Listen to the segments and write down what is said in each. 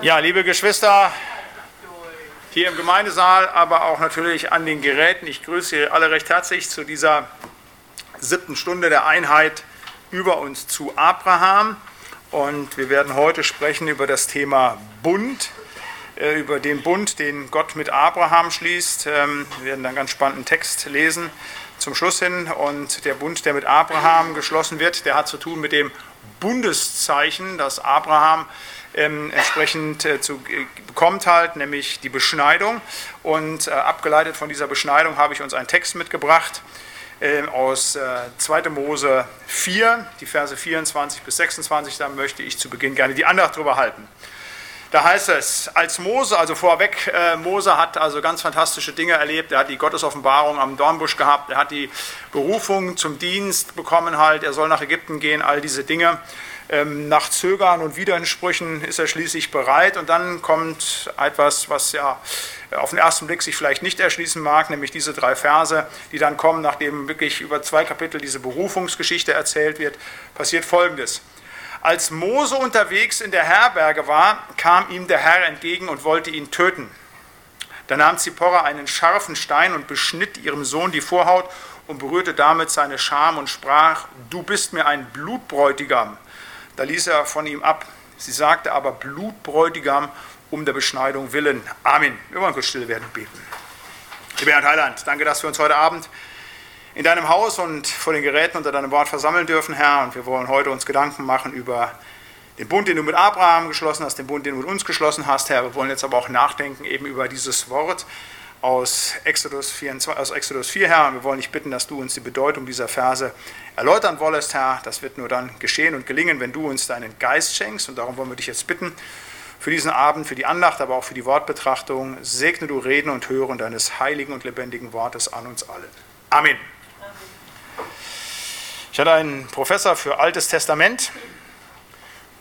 Ja, liebe Geschwister, hier im Gemeindesaal, aber auch natürlich an den Geräten, ich grüße Sie alle recht herzlich zu dieser siebten Stunde der Einheit über uns zu Abraham. Und wir werden heute sprechen über das Thema Bund, äh, über den Bund, den Gott mit Abraham schließt. Ähm, wir werden dann ganz spannenden Text lesen zum Schluss hin. Und der Bund, der mit Abraham geschlossen wird, der hat zu tun mit dem Bundeszeichen, das Abraham ähm, entsprechend äh, zu, äh, bekommt halt, nämlich die Beschneidung. Und äh, abgeleitet von dieser Beschneidung habe ich uns einen Text mitgebracht äh, aus äh, 2. Mose 4, die Verse 24 bis 26. Da möchte ich zu Beginn gerne die Andacht drüber halten. Da heißt es, als Mose, also vorweg, äh, Mose hat also ganz fantastische Dinge erlebt. Er hat die Gottesoffenbarung am Dornbusch gehabt, er hat die Berufung zum Dienst bekommen, halt, er soll nach Ägypten gehen, all diese Dinge. Ähm, nach Zögern und Wiederinsprüchen ist er schließlich bereit und dann kommt etwas, was ja auf den ersten Blick sich vielleicht nicht erschließen mag, nämlich diese drei Verse, die dann kommen, nachdem wirklich über zwei Kapitel diese Berufungsgeschichte erzählt wird, passiert Folgendes. Als Mose unterwegs in der Herberge war, kam ihm der Herr entgegen und wollte ihn töten. Da nahm Zipporah einen scharfen Stein und beschnitt ihrem Sohn die Vorhaut und berührte damit seine Scham und sprach, du bist mir ein Blutbräutigam. Da ließ er von ihm ab. Sie sagte aber Blutbräutigam um der Beschneidung willen. Amen. Wir wollen kurz still werden beten. Lieber Herr Heiland, danke, dass wir uns heute Abend in deinem Haus und vor den Geräten unter deinem Wort versammeln dürfen, Herr. Und wir wollen heute uns Gedanken machen über den Bund, den du mit Abraham geschlossen hast, den Bund, den du mit uns geschlossen hast, Herr. Wir wollen jetzt aber auch nachdenken eben über dieses Wort aus Exodus, 24, aus Exodus 4, Herr. Und wir wollen dich bitten, dass du uns die Bedeutung dieser Verse erläutern wolltest, Herr. Das wird nur dann geschehen und gelingen, wenn du uns deinen Geist schenkst. Und darum wollen wir dich jetzt bitten, für diesen Abend, für die Andacht, aber auch für die Wortbetrachtung, segne du Reden und Hören deines heiligen und lebendigen Wortes an uns allen. Amen. Ich hatte einen Professor für Altes Testament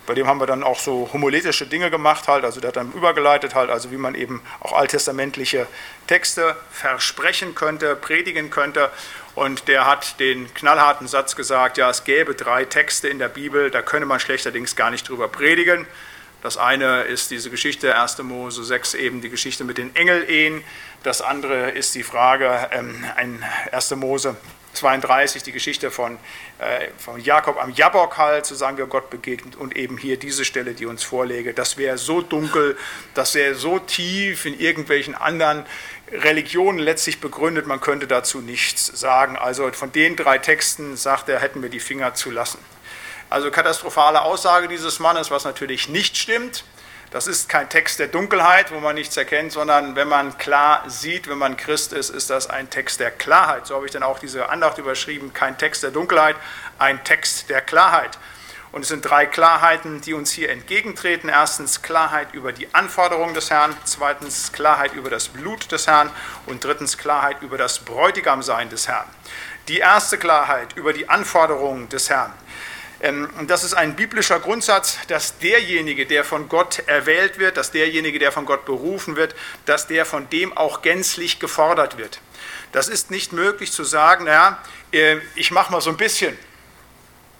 bei dem haben wir dann auch so homiletische Dinge gemacht, halt, also der hat dann übergeleitet, halt, also wie man eben auch alttestamentliche Texte versprechen könnte, predigen könnte. Und der hat den knallharten Satz gesagt, ja, es gäbe drei Texte in der Bibel, da könne man schlechterdings gar nicht drüber predigen. Das eine ist diese Geschichte 1. Mose 6, eben die Geschichte mit den Engelehen. Das andere ist die Frage, ähm, ein 1. Mose 32 die Geschichte von, von Jakob am Jabok halt, so sagen wir Gott begegnet und eben hier diese Stelle, die uns vorlege, das wäre so dunkel, das wäre so tief in irgendwelchen anderen Religionen letztlich begründet, man könnte dazu nichts sagen. Also von den drei Texten sagt er, hätten wir die Finger zu lassen. Also katastrophale Aussage dieses Mannes, was natürlich nicht stimmt. Das ist kein Text der Dunkelheit, wo man nichts erkennt, sondern wenn man klar sieht, wenn man Christ ist, ist das ein Text der Klarheit. So habe ich dann auch diese Andacht überschrieben, kein Text der Dunkelheit, ein Text der Klarheit. Und es sind drei Klarheiten, die uns hier entgegentreten. Erstens Klarheit über die Anforderungen des Herrn, zweitens Klarheit über das Blut des Herrn und drittens Klarheit über das Bräutigamsein des Herrn. Die erste Klarheit über die Anforderungen des Herrn. Ähm, und das ist ein biblischer Grundsatz, dass derjenige, der von Gott erwählt wird, dass derjenige, der von Gott berufen wird, dass der von dem auch gänzlich gefordert wird. Das ist nicht möglich zu sagen, naja, äh, ich mache mal so ein bisschen,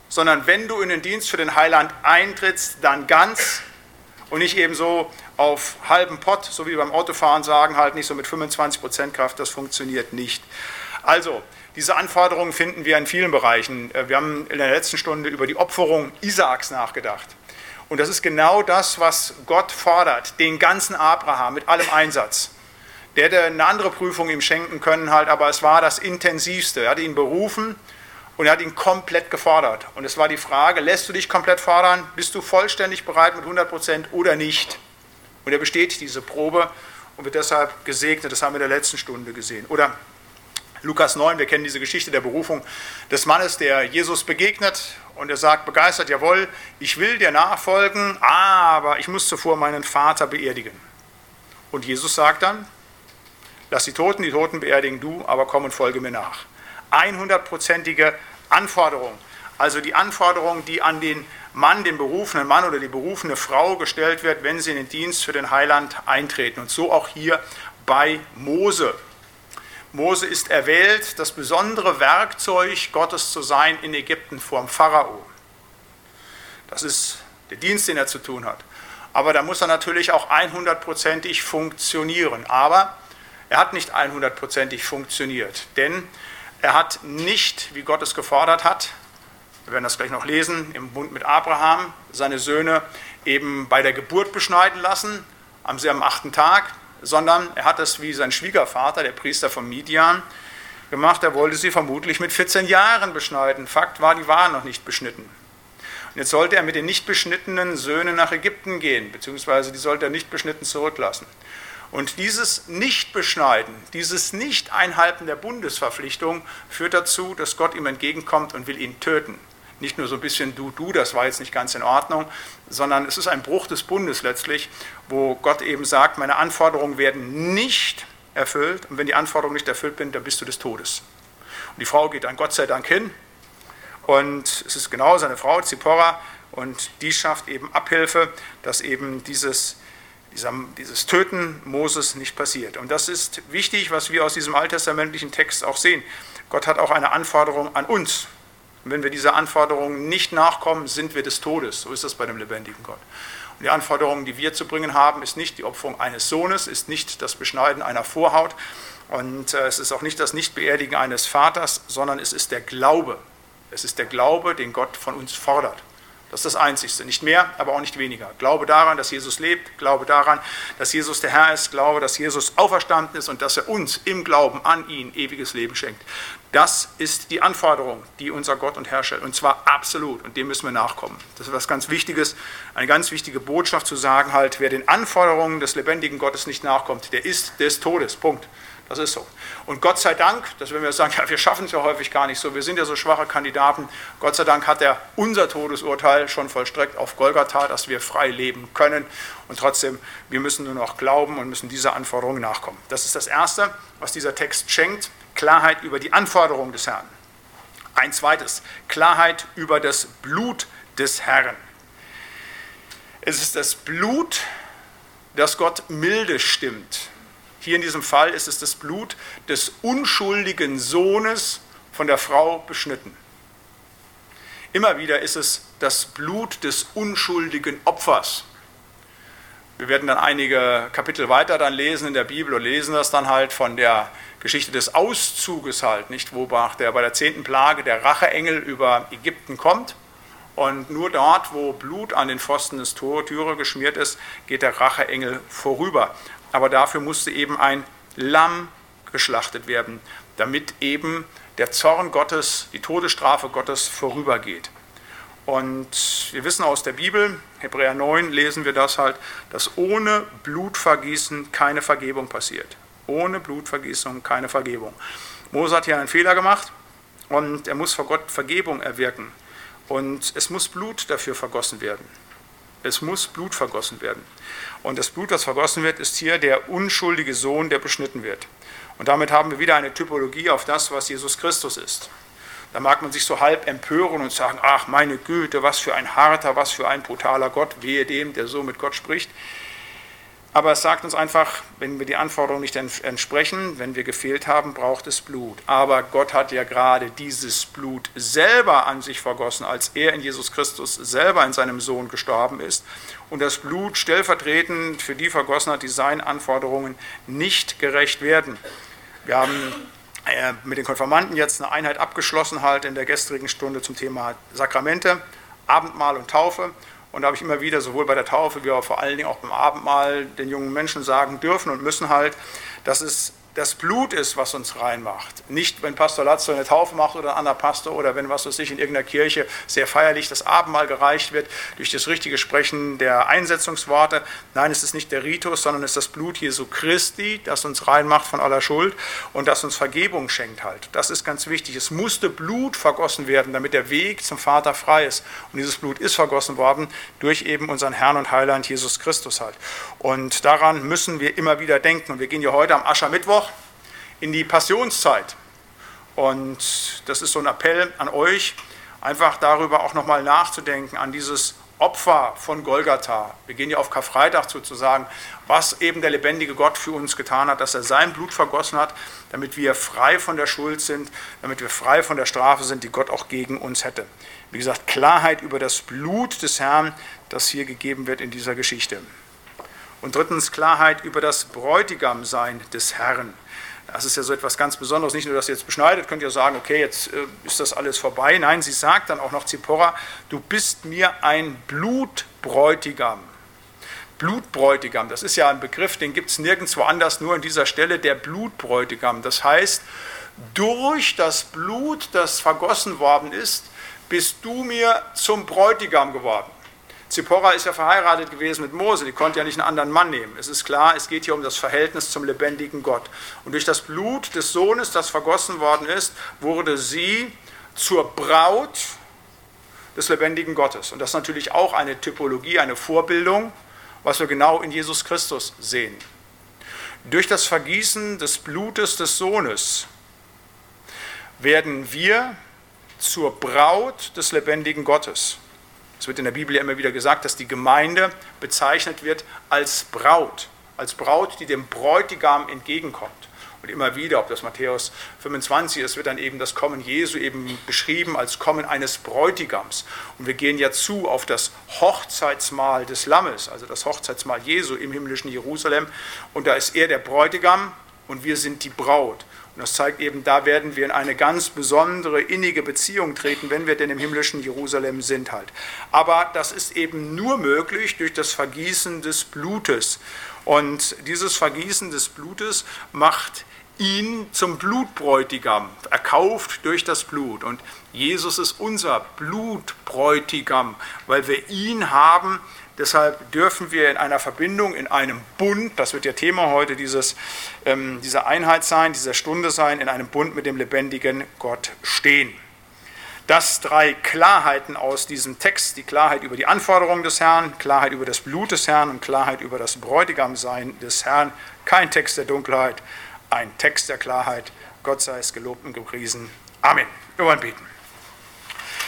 sondern wenn du in den Dienst für den Heiland eintrittst, dann ganz und nicht eben so auf halben Pott, so wie beim Autofahren sagen, halt nicht so mit 25% Kraft, das funktioniert nicht. Also, diese Anforderungen finden wir in vielen Bereichen. Äh, wir haben in der letzten Stunde über die Opferung Isaaks nachgedacht. Und das ist genau das, was Gott fordert, den ganzen Abraham mit allem Einsatz. Der hätte eine andere Prüfung ihm schenken können, halt, aber es war das Intensivste. Er hat ihn berufen und er hat ihn komplett gefordert. Und es war die Frage, lässt du dich komplett fordern? Bist du vollständig bereit mit 100 Prozent oder nicht? Und er besteht diese Probe und wird deshalb gesegnet. Das haben wir in der letzten Stunde gesehen. Oder Lukas 9, wir kennen diese Geschichte der Berufung des Mannes, der Jesus begegnet und er sagt begeistert, jawohl, ich will dir nachfolgen, aber ich muss zuvor meinen Vater beerdigen. Und Jesus sagt dann, lass die Toten die Toten beerdigen, du aber komm und folge mir nach. 100-prozentige Anforderung, also die Anforderung, die an den Mann, den berufenen Mann oder die berufene Frau gestellt wird, wenn sie in den Dienst für den Heiland eintreten. Und so auch hier bei Mose. Mose ist erwählt, das besondere Werkzeug Gottes zu sein in Ägypten vor dem Pharao. Das ist der Dienst, den er zu tun hat. aber da muss er natürlich auch 100%ig funktionieren. Aber er hat nicht 100%ig funktioniert, denn er hat nicht, wie Gott es gefordert hat, wir werden das gleich noch lesen, im Bund mit Abraham, seine Söhne eben bei der Geburt beschneiden lassen, am, am achten Tag, sondern er hat es wie sein Schwiegervater, der Priester von Midian, gemacht. Er wollte sie vermutlich mit 14 Jahren beschneiden. Fakt war, die waren noch nicht beschnitten. Und jetzt sollte er mit den nicht beschnittenen Söhnen nach Ägypten gehen, beziehungsweise die sollte er nicht beschnitten zurücklassen. Und dieses Nichtbeschneiden, dieses Nicht-Einhalten der Bundesverpflichtung führt dazu, dass Gott ihm entgegenkommt und will ihn töten nicht nur so ein bisschen du, du, das war jetzt nicht ganz in Ordnung, sondern es ist ein Bruch des Bundes letztlich, wo Gott eben sagt, meine Anforderungen werden nicht erfüllt und wenn die Anforderungen nicht erfüllt sind, dann bist du des Todes. Und die Frau geht dann Gott sei Dank hin und es ist genau seine Frau, Zipporah, und die schafft eben Abhilfe, dass eben dieses, dieses Töten Moses nicht passiert. Und das ist wichtig, was wir aus diesem alttestamentlichen Text auch sehen. Gott hat auch eine Anforderung an uns. Und wenn wir dieser Anforderung nicht nachkommen, sind wir des Todes. So ist das bei dem lebendigen Gott. Und die Anforderung, die wir zu bringen haben, ist nicht die Opferung eines Sohnes, ist nicht das Beschneiden einer Vorhaut und äh, es ist auch nicht das Nichtbeerdigen eines Vaters, sondern es ist der Glaube. Es ist der Glaube, den Gott von uns fordert. Das ist das Einzigste. Nicht mehr, aber auch nicht weniger. Glaube daran, dass Jesus lebt. Glaube daran, dass Jesus der Herr ist. Glaube, dass Jesus auferstanden ist und dass er uns im Glauben an ihn ewiges Leben schenkt. Das ist die Anforderung, die unser Gott und Herr stellt. Und zwar absolut. Und dem müssen wir nachkommen. Das ist was ganz Wichtiges. Eine ganz wichtige Botschaft zu sagen halt, wer den Anforderungen des lebendigen Gottes nicht nachkommt, der ist des Todes. Punkt. Das ist so. Und Gott sei Dank, dass wenn wir sagen, ja, wir schaffen es ja häufig gar nicht so, wir sind ja so schwache Kandidaten, Gott sei Dank hat er unser Todesurteil schon vollstreckt auf Golgatha, dass wir frei leben können. Und trotzdem, wir müssen nur noch glauben und müssen dieser Anforderung nachkommen. Das ist das Erste, was dieser Text schenkt, Klarheit über die Anforderungen des Herrn. Ein zweites, Klarheit über das Blut des Herrn. Es ist das Blut, das Gott milde stimmt. Hier in diesem Fall ist es das Blut des unschuldigen Sohnes von der Frau beschnitten. Immer wieder ist es das Blut des unschuldigen Opfers. Wir werden dann einige Kapitel weiter dann lesen in der Bibel und lesen das dann halt von der Geschichte des Auszuges halt, nicht, wo der bei der zehnten Plage der Racheengel über Ägypten kommt. Und nur dort, wo Blut an den Pfosten des Türe geschmiert ist, geht der Racheengel vorüber aber dafür musste eben ein Lamm geschlachtet werden, damit eben der Zorn Gottes, die Todesstrafe Gottes vorübergeht. Und wir wissen aus der Bibel, Hebräer 9 lesen wir das halt, dass ohne Blutvergießen keine Vergebung passiert. Ohne Blutvergießung keine Vergebung. Mose hat hier einen Fehler gemacht und er muss vor Gott Vergebung erwirken. Und es muss Blut dafür vergossen werden. Es muss Blut vergossen werden. Und das Blut, das vergossen wird, ist hier der unschuldige Sohn, der beschnitten wird. Und damit haben wir wieder eine Typologie auf das, was Jesus Christus ist. Da mag man sich so halb empören und sagen, ach meine Güte, was für ein harter, was für ein brutaler Gott, wehe dem, der so mit Gott spricht. Aber es sagt uns einfach, wenn wir die Anforderungen nicht entsprechen, wenn wir gefehlt haben, braucht es Blut. Aber Gott hat ja gerade dieses Blut selber an sich vergossen, als er in Jesus Christus selber in seinem Sohn gestorben ist und das Blut stellvertretend für die vergossen hat, die seinen Anforderungen nicht gerecht werden. Wir haben äh, mit den Konformanten jetzt eine Einheit abgeschlossen halt in der gestrigen Stunde zum Thema Sakramente, Abendmahl und Taufe. Und da habe ich immer wieder, sowohl bei der Taufe wie auch vor allen Dingen auch beim Abendmahl, den jungen Menschen sagen dürfen und müssen halt, dass es das Blut ist, was uns reinmacht. Nicht, wenn Pastor Latzo eine Taufe macht oder ein anderer Pastor oder wenn, was weiß ich, in irgendeiner Kirche sehr feierlich das Abendmahl gereicht wird durch das richtige Sprechen der Einsetzungsworte. Nein, es ist nicht der Ritus, sondern es ist das Blut Jesu Christi, das uns reinmacht von aller Schuld und das uns Vergebung schenkt halt. Das ist ganz wichtig. Es musste Blut vergossen werden, damit der Weg zum Vater frei ist. Und dieses Blut ist vergossen worden durch eben unseren Herrn und Heiland Jesus Christus halt. Und daran müssen wir immer wieder denken. Und wir gehen ja heute am Aschermittwoch in die Passionszeit. Und das ist so ein Appell an euch, einfach darüber auch nochmal nachzudenken, an dieses Opfer von Golgatha. Wir gehen ja auf Karfreitag sozusagen, was eben der lebendige Gott für uns getan hat, dass er sein Blut vergossen hat, damit wir frei von der Schuld sind, damit wir frei von der Strafe sind, die Gott auch gegen uns hätte. Wie gesagt, Klarheit über das Blut des Herrn, das hier gegeben wird in dieser Geschichte. Und drittens Klarheit über das Bräutigamsein des Herrn. Das ist ja so etwas ganz Besonderes. Nicht nur, dass sie jetzt beschneidet, könnt ihr sagen, okay, jetzt äh, ist das alles vorbei. Nein, sie sagt dann auch noch Zippora, du bist mir ein Blutbräutigam. Blutbräutigam, das ist ja ein Begriff, den gibt es nirgendwo anders, nur an dieser Stelle der Blutbräutigam. Das heißt, durch das Blut, das vergossen worden ist, bist du mir zum Bräutigam geworden. Zippora ist ja verheiratet gewesen mit Mose, die konnte ja nicht einen anderen Mann nehmen. Es ist klar, es geht hier um das Verhältnis zum lebendigen Gott. Und durch das Blut des Sohnes, das vergossen worden ist, wurde sie zur Braut des lebendigen Gottes. Und das ist natürlich auch eine Typologie, eine Vorbildung, was wir genau in Jesus Christus sehen. Durch das Vergießen des Blutes des Sohnes werden wir zur Braut des lebendigen Gottes. Es wird in der Bibel ja immer wieder gesagt, dass die Gemeinde bezeichnet wird als Braut, als Braut, die dem Bräutigam entgegenkommt. Und immer wieder, ob das Matthäus 25 ist, wird dann eben das Kommen Jesu eben beschrieben als Kommen eines Bräutigams. Und wir gehen ja zu auf das Hochzeitsmahl des Lammes, also das Hochzeitsmahl Jesu im himmlischen Jerusalem. Und da ist er der Bräutigam und wir sind die Braut. Und das zeigt eben, da werden wir in eine ganz besondere, innige Beziehung treten, wenn wir denn im himmlischen Jerusalem sind halt. Aber das ist eben nur möglich durch das Vergießen des Blutes. Und dieses Vergießen des Blutes macht ihn zum Blutbräutigam, erkauft durch das Blut. Und Jesus ist unser Blutbräutigam, weil wir ihn haben, Deshalb dürfen wir in einer Verbindung, in einem Bund, das wird ja Thema heute dieses, ähm, dieser Einheit sein, dieser Stunde sein, in einem Bund mit dem lebendigen Gott stehen. Das drei Klarheiten aus diesem Text, die Klarheit über die Anforderungen des Herrn, Klarheit über das Blut des Herrn und Klarheit über das Bräutigamsein des Herrn. Kein Text der Dunkelheit, ein Text der Klarheit. Gott sei es gelobt und gepriesen. Amen. Wir wollen beten.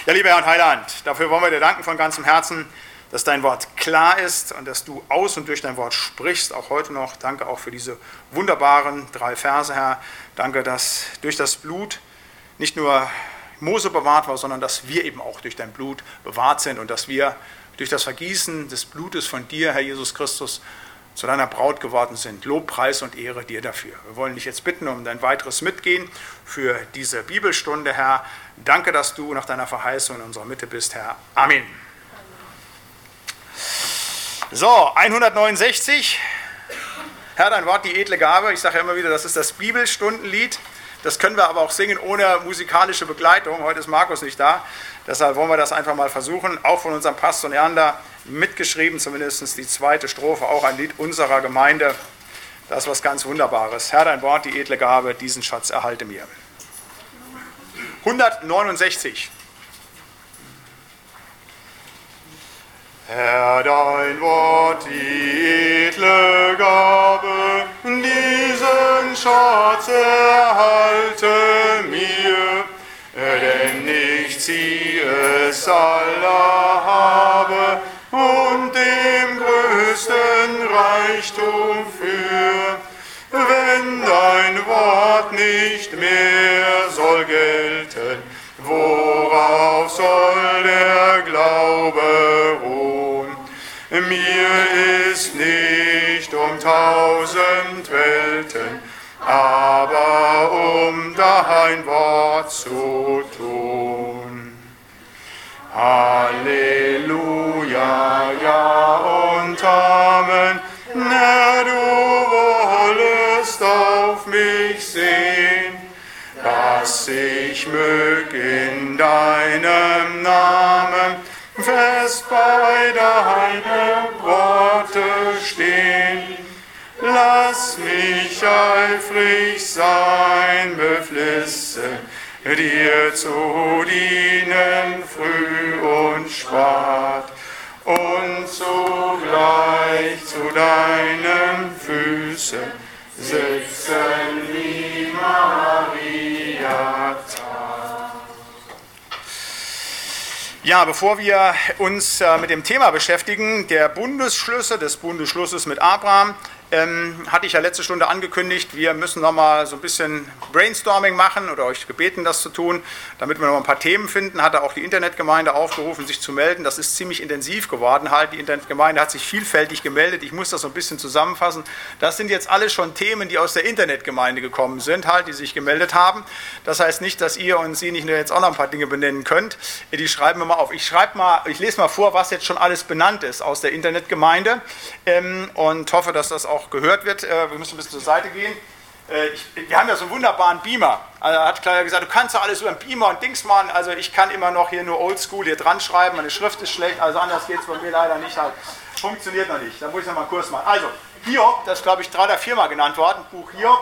Ja, lieber Herr und Heiland, dafür wollen wir dir danken von ganzem Herzen dass dein Wort klar ist und dass du aus und durch dein Wort sprichst, auch heute noch. Danke auch für diese wunderbaren drei Verse, Herr. Danke, dass durch das Blut nicht nur Mose bewahrt war, sondern dass wir eben auch durch dein Blut bewahrt sind und dass wir durch das Vergießen des Blutes von dir, Herr Jesus Christus, zu deiner Braut geworden sind. Lob, Preis und Ehre dir dafür. Wir wollen dich jetzt bitten um dein weiteres Mitgehen für diese Bibelstunde, Herr. Danke, dass du nach deiner Verheißung in unserer Mitte bist, Herr. Amen. So, 169. Herr, dein Wort, die edle Gabe. Ich sage ja immer wieder, das ist das Bibelstundenlied. Das können wir aber auch singen ohne musikalische Begleitung. Heute ist Markus nicht da. Deshalb wollen wir das einfach mal versuchen. Auch von unserem Pastor Neander mitgeschrieben, zumindest die zweite Strophe, auch ein Lied unserer Gemeinde. Das ist was ganz Wunderbares. Herr, dein Wort, die edle Gabe, diesen Schatz erhalte mir. 169. Herr, dein Wort, die edle Gabe, diesen Schatz erhalte mir, denn ich sie es aller habe und dem größten Reichtum für. Wenn dein Wort nicht mehr soll gelten, worauf soll der Glaube tausend Welten, aber um dein Wort zu tun. Halleluja, ja und Amen, Herr, du wollest auf mich sehen, dass ich mög in deinem Namen fest bei deinem Worte stehen. Lass mich eifrig sein, beflissen, dir zu dienen früh und spät und zugleich zu deinen Füßen sitzen wie Maria. Ja, bevor wir uns äh, mit dem Thema beschäftigen, der Bundesschlüsse des Bundesschlusses mit Abraham, ähm, hatte ich ja letzte Stunde angekündigt, wir müssen nochmal so ein bisschen Brainstorming machen oder euch gebeten, das zu tun, damit wir noch ein paar Themen finden. Hatte auch die Internetgemeinde aufgerufen, sich zu melden. Das ist ziemlich intensiv geworden halt. Die Internetgemeinde hat sich vielfältig gemeldet. Ich muss das so ein bisschen zusammenfassen. Das sind jetzt alles schon Themen, die aus der Internetgemeinde gekommen sind, halt, die sich gemeldet haben. Das heißt nicht, dass ihr und sie nicht nur jetzt auch noch ein paar Dinge benennen könnt. Die schreiben wir mal auf. Ich schreibe mal, ich lese mal vor, was jetzt schon alles benannt ist aus der Internetgemeinde ähm, und hoffe, dass das auch auch gehört wird. Äh, wir müssen ein bisschen zur Seite gehen. Äh, ich, wir haben ja so einen wunderbaren Beamer. Also hat Claudia gesagt, du kannst ja alles über einen Beamer und Dings machen. Also ich kann immer noch hier nur Oldschool hier dran schreiben. Meine Schrift ist schlecht, also anders geht es bei mir leider nicht. Halt. Funktioniert noch nicht. Da muss ich noch mal einen Kurs machen. Also, Hiob, das ist glaube ich drei oder viermal genannt worden. Buch Hiob,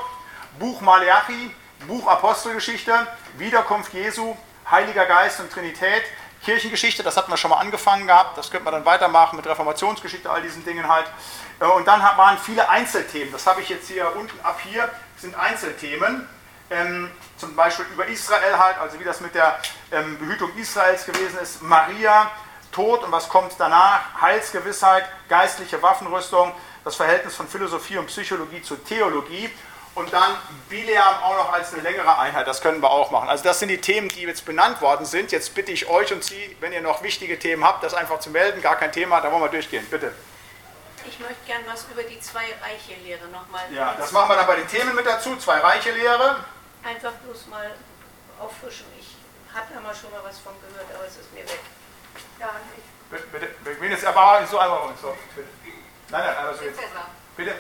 Buch Maleachi, Buch Apostelgeschichte, Wiederkunft Jesu, Heiliger Geist und Trinität, Kirchengeschichte, das hatten wir schon mal angefangen gehabt, das könnte man dann weitermachen mit Reformationsgeschichte, all diesen Dingen halt. Äh, und dann waren viele Einzelthemen. Das habe ich jetzt hier unten ab hier, sind Einzelthemen. Ähm, zum Beispiel über Israel halt, also wie das mit der ähm, Behütung Israels gewesen ist. Maria, Tod und was kommt danach? Heilsgewissheit, geistliche Waffenrüstung, das Verhältnis von Philosophie und Psychologie zur Theologie und dann Bileam auch noch als eine längere Einheit, das können wir auch machen. Also das sind die Themen, die jetzt benannt worden sind. Jetzt bitte ich euch und Sie, wenn ihr noch wichtige Themen habt, das einfach zu melden, gar kein Thema, da wollen wir durchgehen, bitte. Ich möchte gerne was über die Zwei-Reiche-Lehre nochmal. Ja, das machen wir dann bei den Themen mit dazu. Zwei-Reiche-Lehre. Einfach bloß mal auffrischen. Ich habe ja mal schon mal was von gehört, aber es ist mir weg. Ja, ich. Bitte, bitte. Wen jetzt aber so einmal uns. So, bitte. Nein, nein, also jetzt. Epheser. Bitte?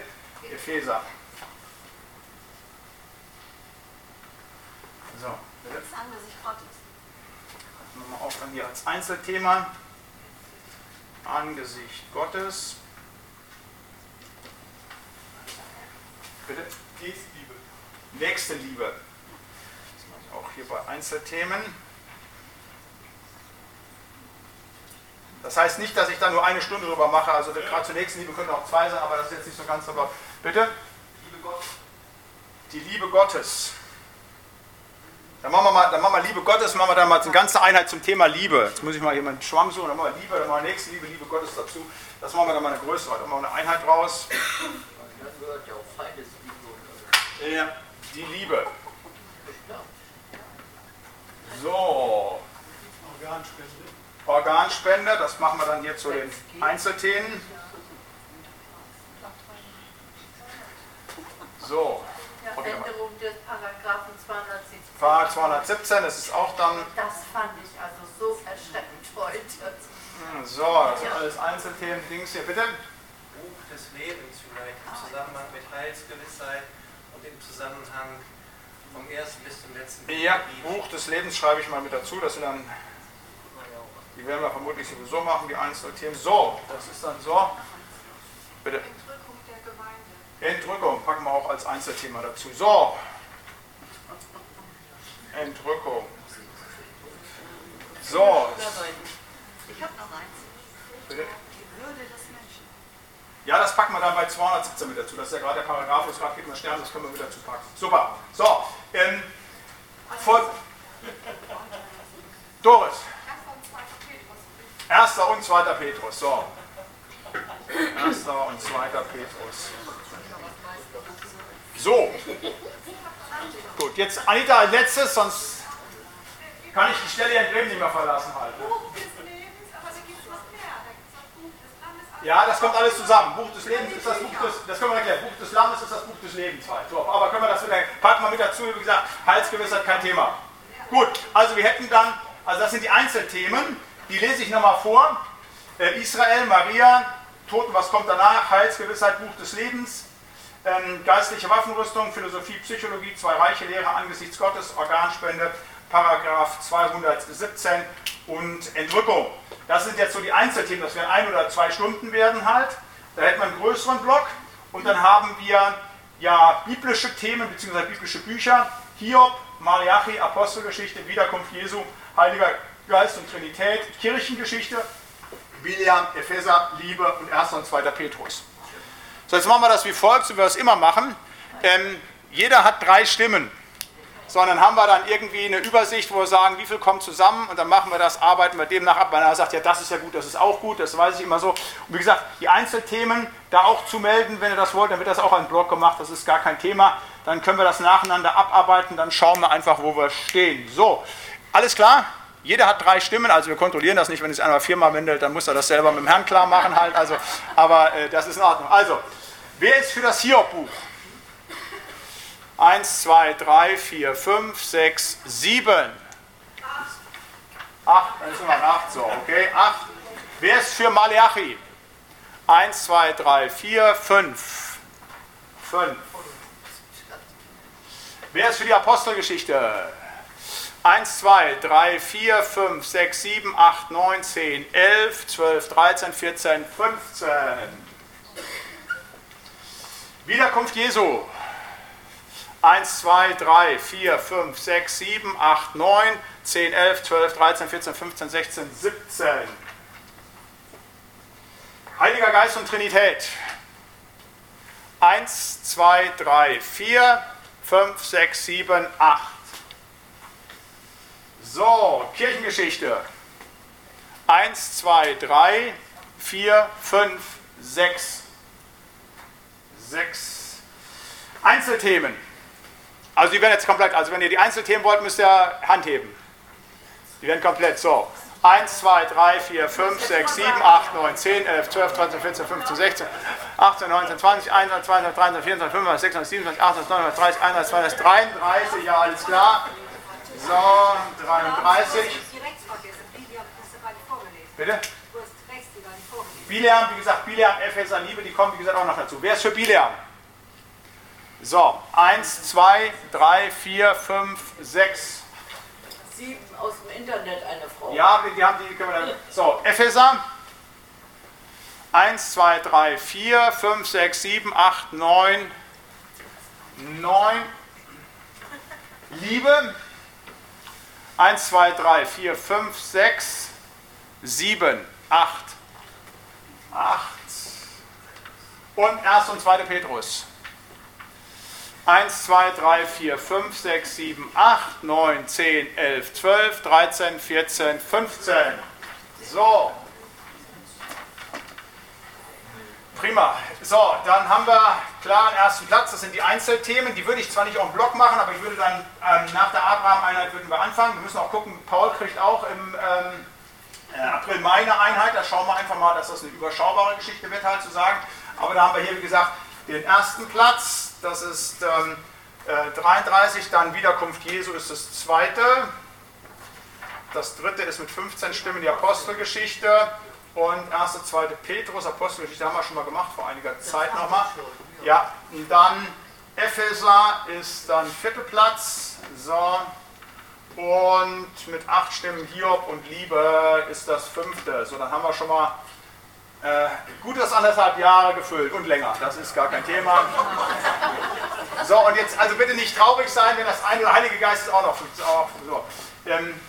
Epheser. So, bitte. Das Angesicht Gottes. Nochmal auf dann hier als Einzelthema. Angesicht Gottes. Bitte? Nächstenliebe. Nächste Liebe. Das mache ich auch hier bei Einzelthemen. Das heißt nicht, dass ich da nur eine Stunde drüber mache. Also gerade zur nächsten Liebe können auch zwei sein, aber das ist jetzt nicht so ganz aber Bitte? Liebe Gott. Die Liebe Gottes. Dann machen wir mal, dann machen wir Liebe Gottes, machen wir dann mal eine ganze Einheit zum Thema Liebe. Jetzt muss ich mal hier meinen Schwamm suchen, dann machen wir Liebe, dann machen wir nächste Liebe, Liebe Gottes dazu. Das machen wir dann mal eine größere, dann machen wir eine Einheit raus. Gehört ja auch Feindesliebe. Ja, die Liebe. So. Organspende. Organspende, das machen wir dann hier zu den Einzelthemen. So. Okay, Änderung des Paragraphen 217. Paragraph 217, das ist auch dann. Das fand ich also so erschreckend heute. Hm, so, das sind alles Einzelthemen. Dings hier, bitte. Buch des Lebens vielleicht im Zusammenhang mit Heilsgewissheit und im Zusammenhang vom ersten bis zum letzten Ja, Buch des Lebens schreibe ich mal mit dazu. Das sind dann, die werden wir vermutlich sowieso machen, die Einzelthemen. So, das ist dann so. Bitte. Entrückung der Gemeinde. Entrückung packen wir auch als Einzelthema dazu. So. Entrückung. So. Ich habe noch eins. Bitte? Die Würde des ja, das packen wir dann bei 217 mit dazu. Das ist ja gerade der Paragraph, wo es gerade um Stern, das können wir mit dazu packen. Super. So, ähm, vor, Doris. Erster und zweiter Petrus. So. Erster und zweiter Petrus. So. Gut, jetzt Anita als letztes, sonst kann ich die Stelle in Bremen nicht mehr verlassen halten. Ja, das kommt alles zusammen. Buch des Lebens ist das Buch des, das können wir erklären. Buch des Lammes ist das Buch des Lebens halt. So, aber können wir das wieder, packen wir mit dazu, wie gesagt, Heilsgewissheit kein Thema. Gut, also wir hätten dann, also das sind die Einzelthemen, die lese ich nochmal vor. Äh, Israel, Maria, Toten, was kommt danach? Heilsgewissheit, Buch des Lebens, ähm, geistliche Waffenrüstung, Philosophie, Psychologie, zwei reiche Lehre angesichts Gottes, Organspende, Paragraph 217 und Entrückung. Das sind jetzt so die Einzelthemen, das werden ein oder zwei Stunden werden halt. Da hätten wir einen größeren Block und dann haben wir ja biblische Themen bzw. biblische Bücher. Hiob, Malachi, Apostelgeschichte, Wiederkunft Jesu, Heiliger Geist und Trinität, Kirchengeschichte, Biliam, Epheser, Liebe und 1. und 2. Petrus. So, jetzt machen wir das wie folgt, so wie wir es immer machen. Ähm, jeder hat drei Stimmen. Sondern haben wir dann irgendwie eine Übersicht, wo wir sagen, wie viel kommt zusammen und dann machen wir das, arbeiten wir demnach ab. Wenn er sagt, ja, das ist ja gut, das ist auch gut, das weiß ich immer so. Und wie gesagt, die Einzelthemen da auch zu melden, wenn ihr das wollt, dann wird das auch ein Blog gemacht, das ist gar kein Thema. Dann können wir das nacheinander abarbeiten, dann schauen wir einfach, wo wir stehen. So, alles klar? Jeder hat drei Stimmen, also wir kontrollieren das nicht, wenn es einmal viermal wendet, dann muss er das selber mit dem Herrn klar machen halt. Also, aber äh, das ist in Ordnung. Also, wer ist für das Hiob-Buch? 1, 2, 3, 4, 5, 6, 7. 8, dann ist noch 8, so, okay, 8. Wer ist für Maleachi? 1, 2, 3, 4, 5. 5. Wer ist für die Apostelgeschichte? 1, 2, 3, 4, 5, 6, 7, 8, 9, 10, 11, 12, 13, 14, 15. Wiederkunft Jesu. 1, 2, 3, 4, 5, 6, 7, 8, 9, 10, 11, 12, 13, 14, 15, 16, 17. Heiliger Geist und Trinität. 1, 2, 3, 4, 5, 6, 7, 8. So, Kirchengeschichte. 1, 2, 3, 4, 5, 6. 6. Einzelthemen. Also die werden jetzt komplett, also wenn ihr die Einzelthemen wollt, müsst ihr Hand heben. Die werden komplett so. 1, 2, 3, 4, 5, 6, 7, 8, 9, 10, 11, 12, 13, 14, 15, 16, 18, 19, 20, 21, 22, 23, 24, 25, 26, 27, 28, 29, 30, 31, 32, 33, ja alles klar. So, 33. Bitte? Bileam, wie gesagt, Bileam, Epheser, Liebe, die kommen wie gesagt auch noch dazu. Wer ist für Bileam? So, 1, 2, 3, 4, 5, 6. Sieben aus dem Internet eine Frau. Ja, die haben die. Können wir dann, so, Epheser. 1, 2, 3, 4, 5, 6, 7, 8, 9. 9. Liebe. 1, 2, 3, 4, 5, 6, 7, 8. 8. Und 1. und 2. Petrus. 1, 2, 3, 4, 5, 6, 7, 8, 9, 10, 11, 12, 13, 14, 15. So. Prima. So, dann haben wir klar den ersten Platz. Das sind die Einzelthemen. Die würde ich zwar nicht auf dem Blog machen, aber ich würde dann ähm, nach der Abraham-Einheit würden wir anfangen. Wir müssen auch gucken, Paul kriegt auch im ähm, äh, April, Mai eine Einheit. Da schauen wir einfach mal, dass das eine überschaubare Geschichte wird, halt zu sagen. Aber da haben wir hier, wie gesagt, den ersten Platz. Das ist ähm, äh, 33. Dann Wiederkunft Jesu ist das zweite. Das dritte ist mit 15 Stimmen die Apostelgeschichte. Und 1. 2. Petrus, Apostelgeschichte haben wir schon mal gemacht vor einiger Zeit nochmal. Ja, und dann Epheser ist dann vierter Platz. So. Und mit acht Stimmen Hiob und Liebe ist das fünfte. So, dann haben wir schon mal äh, gutes anderthalb Jahre gefüllt und länger. Das ist gar kein Thema. So, und jetzt also bitte nicht traurig sein, wenn das eine oder Heilige Geist ist auch noch. Auch, so. Ähm,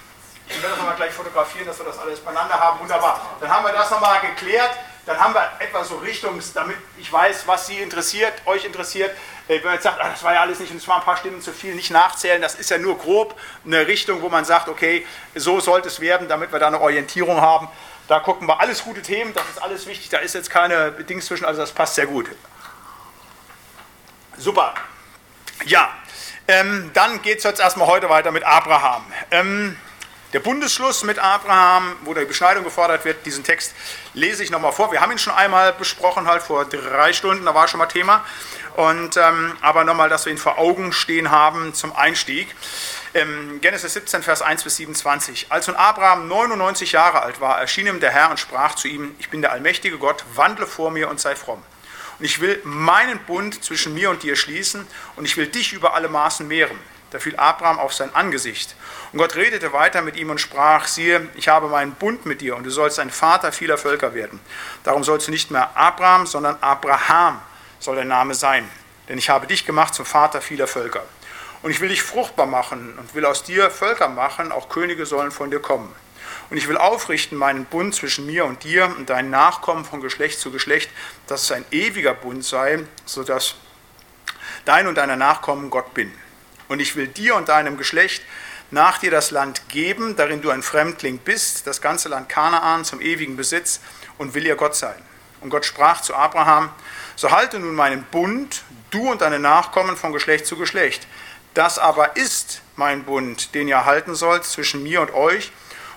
ich werde das nochmal gleich fotografieren, dass wir das alles beieinander haben. Wunderbar. Dann haben wir das nochmal geklärt. Dann haben wir etwas so Richtungs, damit ich weiß, was Sie interessiert, euch interessiert. Äh, wenn man jetzt sagt, ach, das war ja alles nicht und es waren ein paar Stimmen zu viel, nicht nachzählen, das ist ja nur grob eine Richtung, wo man sagt, okay, so sollte es werden, damit wir da eine Orientierung haben. Da gucken wir alles gute Themen, das ist alles wichtig, da ist jetzt keine Dings zwischen, also das passt sehr gut. Super. Ja, ähm, dann geht es jetzt erstmal heute weiter mit Abraham. Ähm, der Bundesschluss mit Abraham, wo die Beschneidung gefordert wird, diesen Text lese ich nochmal vor. Wir haben ihn schon einmal besprochen, halt vor drei Stunden, da war schon mal Thema. Und, ähm, aber nochmal, dass wir ihn vor Augen stehen haben zum Einstieg. Ähm, Genesis 17, Vers 1 bis 27. Als nun Abraham 99 Jahre alt war, erschien ihm der Herr und sprach zu ihm: Ich bin der allmächtige Gott, wandle vor mir und sei fromm. Und ich will meinen Bund zwischen mir und dir schließen und ich will dich über alle Maßen mehren. Da fiel Abraham auf sein Angesicht. Und Gott redete weiter mit ihm und sprach, siehe, ich habe meinen Bund mit dir und du sollst ein Vater vieler Völker werden. Darum sollst du nicht mehr Abraham, sondern Abraham soll dein Name sein. Denn ich habe dich gemacht zum Vater vieler Völker. Und ich will dich fruchtbar machen und will aus dir Völker machen, auch Könige sollen von dir kommen. Und ich will aufrichten meinen Bund zwischen mir und dir und deinen Nachkommen von Geschlecht zu Geschlecht, dass es ein ewiger Bund sei, sodass dein und deiner Nachkommen Gott bin. Und ich will dir und deinem Geschlecht nach dir das Land geben, darin du ein Fremdling bist, das ganze Land Kanaan zum ewigen Besitz und will ihr Gott sein. Und Gott sprach zu Abraham, so halte nun meinen Bund, du und deine Nachkommen von Geschlecht zu Geschlecht. Das aber ist mein Bund, den ihr halten sollt zwischen mir und euch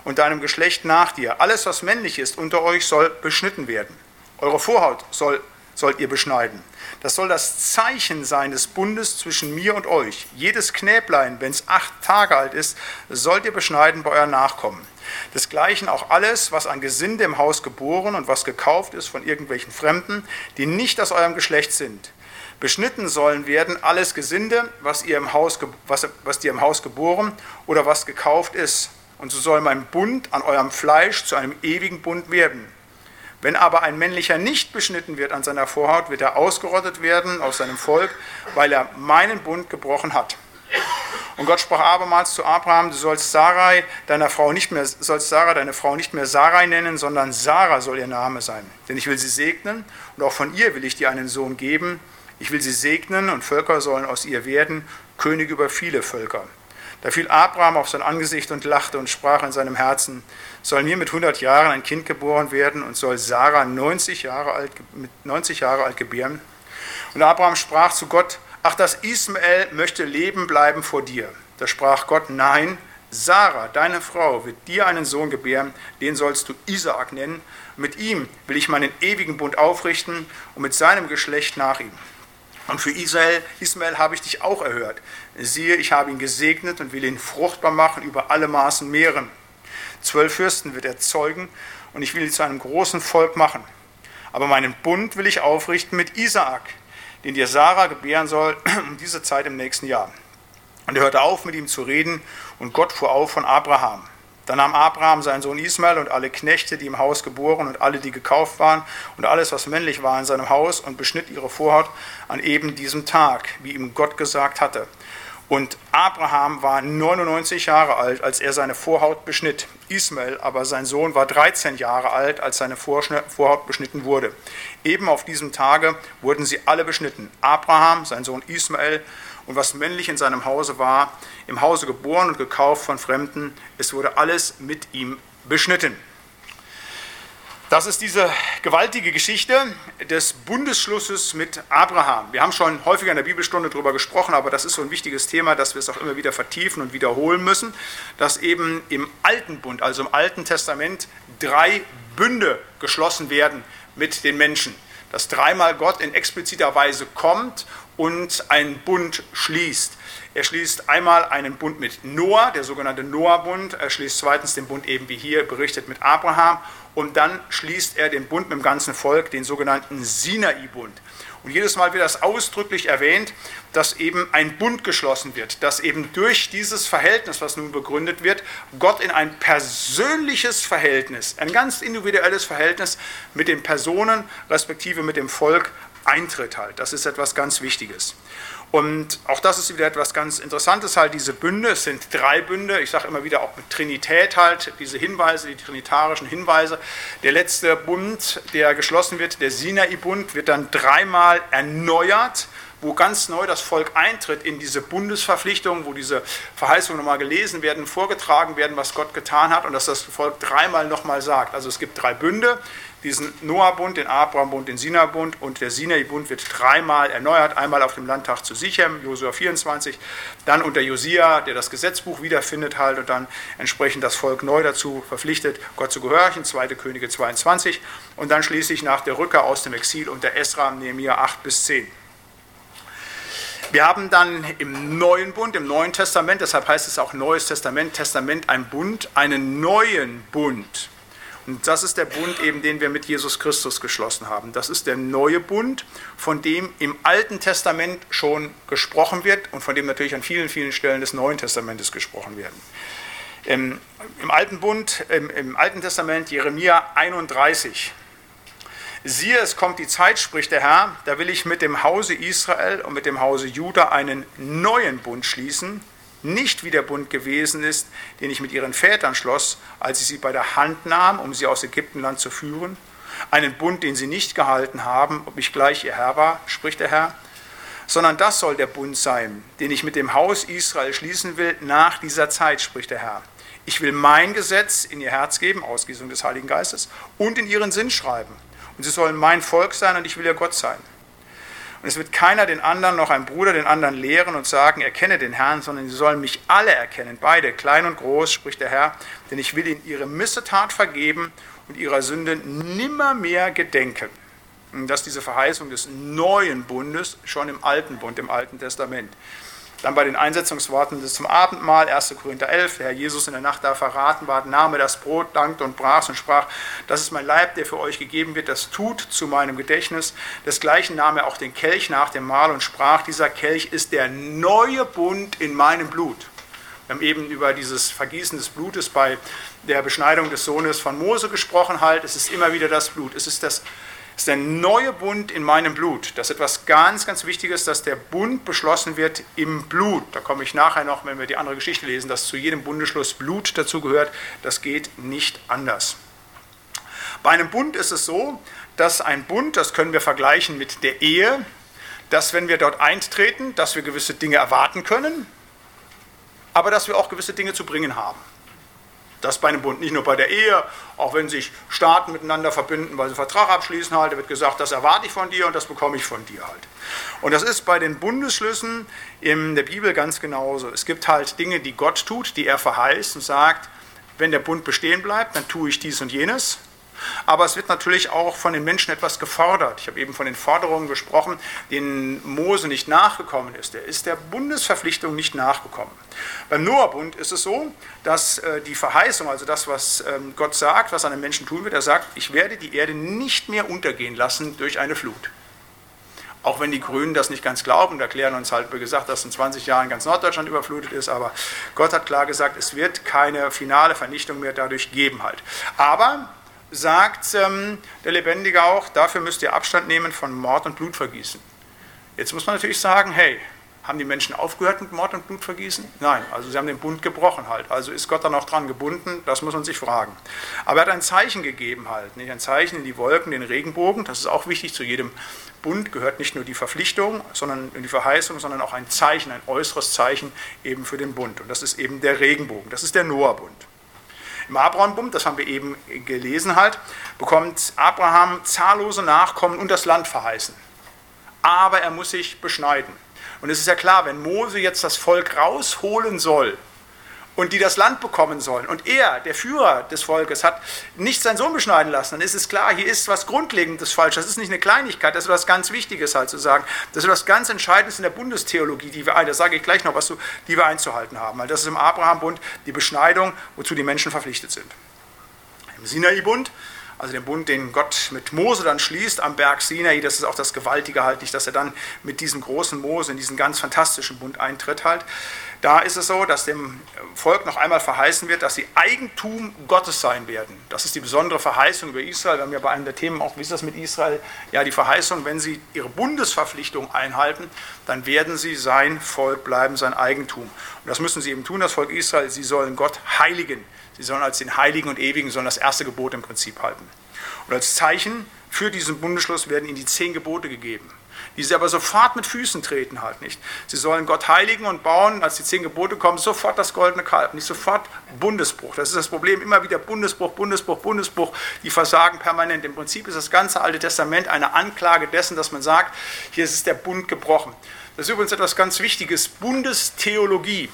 und deinem Geschlecht nach dir. Alles, was männlich ist unter euch, soll beschnitten werden. Eure Vorhaut soll, sollt ihr beschneiden. Das soll das Zeichen sein des Bundes zwischen mir und euch. Jedes Knäblein, wenn es acht Tage alt ist, sollt ihr beschneiden bei euren Nachkommen. Desgleichen auch alles, was an Gesinde im Haus geboren und was gekauft ist von irgendwelchen Fremden, die nicht aus eurem Geschlecht sind. Beschnitten sollen werden alles Gesinde, was, ihr im Haus, was, was dir im Haus geboren oder was gekauft ist. Und so soll mein Bund an eurem Fleisch zu einem ewigen Bund werden. Wenn aber ein männlicher nicht beschnitten wird an seiner Vorhaut, wird er ausgerottet werden aus seinem Volk, weil er meinen Bund gebrochen hat. Und Gott sprach abermals zu Abraham, du sollst Sarai, deiner Frau nicht mehr, sollst Sarah, deine Frau nicht mehr Sarai nennen, sondern Sarah soll ihr Name sein. Denn ich will sie segnen und auch von ihr will ich dir einen Sohn geben. Ich will sie segnen und Völker sollen aus ihr werden, König über viele Völker. Da fiel Abraham auf sein Angesicht und lachte und sprach in seinem Herzen, soll mir mit 100 Jahren ein Kind geboren werden und soll Sarah 90 Jahre alt, mit 90 Jahre alt gebären? Und Abraham sprach zu Gott, ach, das Ismael möchte leben bleiben vor dir. Da sprach Gott, nein, Sarah, deine Frau, wird dir einen Sohn gebären, den sollst du Isaak nennen. Mit ihm will ich meinen ewigen Bund aufrichten und mit seinem Geschlecht nach ihm. Und für Israel, Ismael habe ich dich auch erhört. Siehe, ich habe ihn gesegnet und will ihn fruchtbar machen über alle Maßen mehren. Zwölf Fürsten wird er zeugen und ich will ihn zu einem großen Volk machen. Aber meinen Bund will ich aufrichten mit Isaak, den dir Sarah gebären soll um diese Zeit im nächsten Jahr. Und er hörte auf, mit ihm zu reden, und Gott fuhr auf von Abraham. Dann nahm Abraham seinen Sohn Ismael und alle Knechte, die im Haus geboren und alle, die gekauft waren, und alles, was männlich war in seinem Haus, und beschnitt ihre Vorhaut an eben diesem Tag, wie ihm Gott gesagt hatte. Und Abraham war 99 Jahre alt, als er seine Vorhaut beschnitt. Ismael, aber sein Sohn, war 13 Jahre alt, als seine Vorhaut beschnitten wurde. Eben auf diesem Tage wurden sie alle beschnitten. Abraham, sein Sohn Ismael und was männlich in seinem Hause war, im Hause geboren und gekauft von Fremden. Es wurde alles mit ihm beschnitten. Das ist diese gewaltige Geschichte des Bundesschlusses mit Abraham. Wir haben schon häufiger in der Bibelstunde darüber gesprochen, aber das ist so ein wichtiges Thema, dass wir es auch immer wieder vertiefen und wiederholen müssen, dass eben im Alten Bund, also im Alten Testament, drei Bünde geschlossen werden mit den Menschen. Dass dreimal Gott in expliziter Weise kommt und einen Bund schließt. Er schließt einmal einen Bund mit Noah, der sogenannte Noah-Bund. Er schließt zweitens den Bund eben wie hier berichtet mit Abraham und dann schließt er den Bund mit dem ganzen Volk, den sogenannten Sinai-Bund. Und jedes Mal wird das ausdrücklich erwähnt, dass eben ein Bund geschlossen wird, dass eben durch dieses Verhältnis, was nun begründet wird, Gott in ein persönliches Verhältnis, ein ganz individuelles Verhältnis mit den Personen, respektive mit dem Volk eintritt halt. Das ist etwas ganz Wichtiges. Und auch das ist wieder etwas ganz Interessantes, halt diese Bünde, es sind drei Bünde, ich sage immer wieder auch mit Trinität halt, diese Hinweise, die trinitarischen Hinweise. Der letzte Bund, der geschlossen wird, der Sinai-Bund, wird dann dreimal erneuert, wo ganz neu das Volk eintritt in diese Bundesverpflichtung, wo diese Verheißungen nochmal gelesen werden, vorgetragen werden, was Gott getan hat und dass das Volk dreimal nochmal sagt. Also es gibt drei Bünde, diesen Noah-Bund, den Abraham-Bund, den Sinai-Bund und der Sinai-Bund wird dreimal erneuert. Einmal auf dem Landtag zu Sichem, Josua 24, dann unter Josia, der das Gesetzbuch wiederfindet halt und dann entsprechend das Volk neu dazu verpflichtet, Gott zu gehorchen, 2. Könige 22 und dann schließlich nach der Rückkehr aus dem Exil unter Esra, Nehemiah 8 bis 10. Wir haben dann im Neuen Bund, im Neuen Testament, deshalb heißt es auch Neues Testament, Testament ein Bund, einen neuen Bund. Und das ist der Bund eben, den wir mit Jesus Christus geschlossen haben. Das ist der neue Bund, von dem im Alten Testament schon gesprochen wird und von dem natürlich an vielen, vielen Stellen des Neuen Testamentes gesprochen werden. Im, im Alten Bund, im, im Alten Testament, Jeremia 31, Siehe, es kommt die Zeit, spricht der Herr, da will ich mit dem Hause Israel und mit dem Hause Juda einen neuen Bund schließen, nicht wie der Bund gewesen ist, den ich mit ihren Vätern schloss, als ich sie bei der Hand nahm, um sie aus Ägyptenland zu führen, einen Bund, den sie nicht gehalten haben, ob ich gleich ihr Herr war, spricht der Herr, sondern das soll der Bund sein, den ich mit dem Haus Israel schließen will nach dieser Zeit, spricht der Herr. Ich will mein Gesetz in ihr Herz geben, Ausgießung des Heiligen Geistes, und in ihren Sinn schreiben. Und sie sollen mein Volk sein und ich will ihr Gott sein. Und es wird keiner den anderen, noch ein Bruder den anderen lehren und sagen, erkenne den Herrn, sondern sie sollen mich alle erkennen, beide, klein und groß, spricht der Herr, denn ich will ihnen ihre Missetat vergeben und ihrer Sünde nimmermehr gedenken. Und das ist diese Verheißung des neuen Bundes schon im Alten Bund, im Alten Testament. Dann bei den Einsetzungsworten zum Abendmahl, 1. Korinther 11, der Herr Jesus in der Nacht da verraten war, nahm er das Brot, dankte und brach und sprach, das ist mein Leib, der für euch gegeben wird, das tut zu meinem Gedächtnis. Desgleichen nahm er auch den Kelch nach dem Mahl und sprach, dieser Kelch ist der neue Bund in meinem Blut. Wir haben eben über dieses Vergießen des Blutes bei der Beschneidung des Sohnes von Mose gesprochen, halt, es ist immer wieder das Blut, es ist das ist der neue Bund in meinem Blut. Das ist etwas ganz, ganz Wichtiges, dass der Bund beschlossen wird im Blut. Da komme ich nachher noch, wenn wir die andere Geschichte lesen, dass zu jedem Bundesschluss Blut dazugehört. Das geht nicht anders. Bei einem Bund ist es so, dass ein Bund, das können wir vergleichen mit der Ehe, dass wenn wir dort eintreten, dass wir gewisse Dinge erwarten können, aber dass wir auch gewisse Dinge zu bringen haben. Das bei einem Bund, nicht nur bei der Ehe, auch wenn sich Staaten miteinander verbinden, weil sie einen Vertrag abschließen, halt, da wird gesagt, das erwarte ich von dir und das bekomme ich von dir halt. Und das ist bei den Bundesschlüssen in der Bibel ganz genauso. Es gibt halt Dinge, die Gott tut, die er verheißt und sagt, wenn der Bund bestehen bleibt, dann tue ich dies und jenes. Aber es wird natürlich auch von den Menschen etwas gefordert. Ich habe eben von den Forderungen gesprochen, denen Mose nicht nachgekommen ist. Er ist der Bundesverpflichtung nicht nachgekommen. Beim Noah-Bund ist es so, dass äh, die Verheißung, also das, was ähm, Gott sagt, was er den Menschen tun wird, er sagt, ich werde die Erde nicht mehr untergehen lassen durch eine Flut. Auch wenn die Grünen das nicht ganz glauben, da erklären uns halt, wie gesagt, dass in 20 Jahren ganz Norddeutschland überflutet ist, aber Gott hat klar gesagt, es wird keine finale Vernichtung mehr dadurch geben halt. Aber sagt ähm, der Lebendige auch, dafür müsst ihr Abstand nehmen von Mord und Blutvergießen. Jetzt muss man natürlich sagen, hey, haben die Menschen aufgehört mit Mord und Blutvergießen? Nein, also sie haben den Bund gebrochen halt. Also ist Gott da noch dran gebunden? Das muss man sich fragen. Aber er hat ein Zeichen gegeben halt, nicht ein Zeichen in die Wolken, den Regenbogen. Das ist auch wichtig. Zu jedem Bund gehört nicht nur die Verpflichtung, sondern die Verheißung, sondern auch ein Zeichen, ein äußeres Zeichen eben für den Bund. Und das ist eben der Regenbogen. Das ist der Noah-Bund. Im Abraham-Bund, das haben wir eben gelesen halt, bekommt Abraham zahllose Nachkommen und das Land verheißen. Aber er muss sich beschneiden. Und es ist ja klar, wenn Mose jetzt das Volk rausholen soll und die das Land bekommen sollen und er, der Führer des Volkes, hat nicht seinen Sohn beschneiden lassen, dann ist es klar, hier ist was Grundlegendes falsch. Das ist nicht eine Kleinigkeit, das ist was ganz Wichtiges halt zu sagen. Das ist was ganz Entscheidendes in der Bundestheologie, die wir, da sage ich gleich noch was, die wir einzuhalten haben. Weil das ist im Abraham-Bund die Beschneidung, wozu die Menschen verpflichtet sind. Im Sinai-Bund also den Bund, den Gott mit Mose dann schließt am Berg Sinai, das ist auch das Gewaltige halt nicht, dass er dann mit diesem großen Mose in diesen ganz fantastischen Bund eintritt halt. Da ist es so, dass dem Volk noch einmal verheißen wird, dass sie Eigentum Gottes sein werden. Das ist die besondere Verheißung über Israel. Wir haben ja bei einem der Themen auch, wie ist das mit Israel? Ja, die Verheißung, wenn sie ihre Bundesverpflichtung einhalten, dann werden sie sein Volk bleiben, sein Eigentum. Und das müssen sie eben tun, das Volk Israel. Sie sollen Gott heiligen. Sie sollen als den Heiligen und Ewigen sollen das erste Gebot im Prinzip halten. Und als Zeichen für diesen Bundesschluss werden ihnen die zehn Gebote gegeben, die sie aber sofort mit Füßen treten halt nicht. Sie sollen Gott heiligen und bauen, als die zehn Gebote kommen, sofort das goldene Kalb, nicht sofort Bundesbruch. Das ist das Problem, immer wieder Bundesbruch, Bundesbruch, Bundesbruch, die versagen permanent. Im Prinzip ist das ganze Alte Testament eine Anklage dessen, dass man sagt, hier ist der Bund gebrochen. Das ist übrigens etwas ganz Wichtiges, Bundestheologie.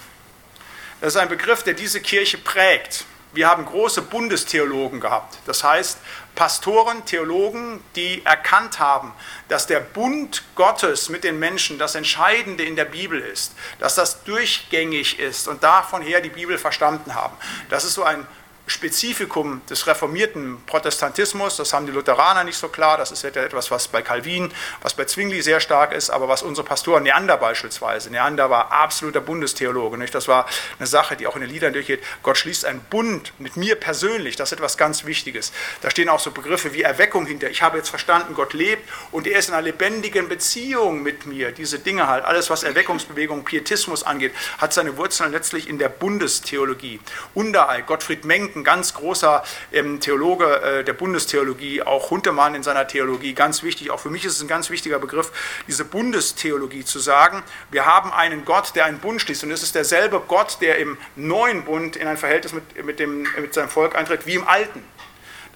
Das ist ein Begriff, der diese Kirche prägt wir haben große Bundestheologen gehabt. Das heißt, Pastoren, Theologen, die erkannt haben, dass der Bund Gottes mit den Menschen das Entscheidende in der Bibel ist, dass das durchgängig ist und davon her die Bibel verstanden haben. Das ist so ein Spezifikum des reformierten Protestantismus, das haben die Lutheraner nicht so klar, das ist etwas, was bei Calvin, was bei Zwingli sehr stark ist, aber was unsere Pastoren, Neander beispielsweise, Neander war absoluter Bundestheologe, nicht? das war eine Sache, die auch in den Liedern durchgeht, Gott schließt einen Bund mit mir persönlich, das ist etwas ganz Wichtiges. Da stehen auch so Begriffe wie Erweckung hinter, ich habe jetzt verstanden, Gott lebt und er ist in einer lebendigen Beziehung mit mir, diese Dinge halt, alles was Erweckungsbewegung, Pietismus angeht, hat seine Wurzeln letztlich in der Bundestheologie. Underei, Gottfried Menken, ein ganz großer ähm, Theologe äh, der Bundestheologie, auch Huntemann in seiner Theologie, ganz wichtig, auch für mich ist es ein ganz wichtiger Begriff, diese Bundestheologie zu sagen, wir haben einen Gott, der einen Bund schließt und es ist derselbe Gott, der im neuen Bund in ein Verhältnis mit, mit, dem, mit seinem Volk eintritt, wie im alten.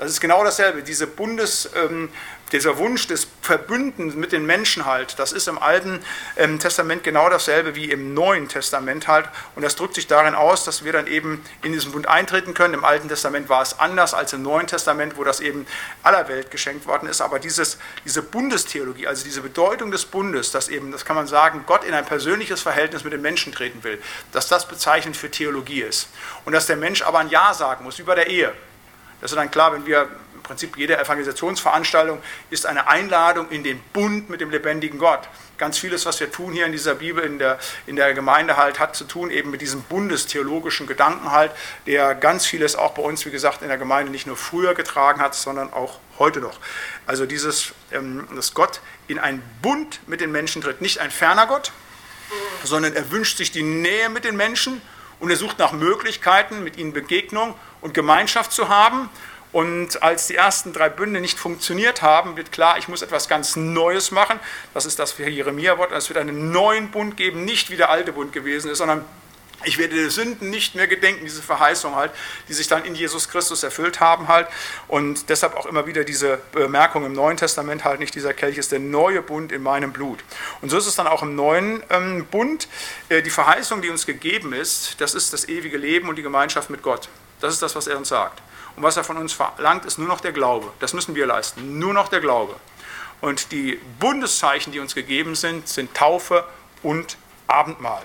Das ist genau dasselbe. Diese Bundes, ähm, dieser Wunsch des Verbündens mit den Menschen halt, das ist im Alten ähm, Testament genau dasselbe wie im Neuen Testament halt. Und das drückt sich darin aus, dass wir dann eben in diesen Bund eintreten können. Im Alten Testament war es anders als im Neuen Testament, wo das eben aller Welt geschenkt worden ist. Aber dieses, diese Bundestheologie, also diese Bedeutung des Bundes, dass eben, das kann man sagen, Gott in ein persönliches Verhältnis mit den Menschen treten will, dass das bezeichnend für Theologie ist. Und dass der Mensch aber ein Ja sagen muss, bei der Ehe. Das ist dann klar, wenn wir im Prinzip jede Evangelisationsveranstaltung ist eine Einladung in den Bund mit dem lebendigen Gott. Ganz vieles, was wir tun hier in dieser Bibel, in der, in der Gemeinde halt, hat zu tun eben mit diesem bundestheologischen Gedanken halt, der ganz vieles auch bei uns, wie gesagt, in der Gemeinde nicht nur früher getragen hat, sondern auch heute noch. Also dieses, ähm, dass Gott in einen Bund mit den Menschen tritt, nicht ein ferner Gott, sondern er wünscht sich die Nähe mit den Menschen und er sucht nach Möglichkeiten, mit ihnen Begegnung und Gemeinschaft zu haben. Und als die ersten drei Bünde nicht funktioniert haben, wird klar, ich muss etwas ganz Neues machen. Das ist das Jeremia-Wort. Es wird einen neuen Bund geben, nicht wie der alte Bund gewesen ist, sondern ich werde der Sünden nicht mehr gedenken, diese Verheißung halt, die sich dann in Jesus Christus erfüllt haben halt. Und deshalb auch immer wieder diese Bemerkung im Neuen Testament halt nicht, dieser Kelch ist der neue Bund in meinem Blut. Und so ist es dann auch im neuen ähm, Bund. Äh, die Verheißung, die uns gegeben ist, das ist das ewige Leben und die Gemeinschaft mit Gott. Das ist das, was er uns sagt. Und was er von uns verlangt, ist nur noch der Glaube. Das müssen wir leisten. Nur noch der Glaube. Und die Bundeszeichen, die uns gegeben sind, sind Taufe und Abendmahl.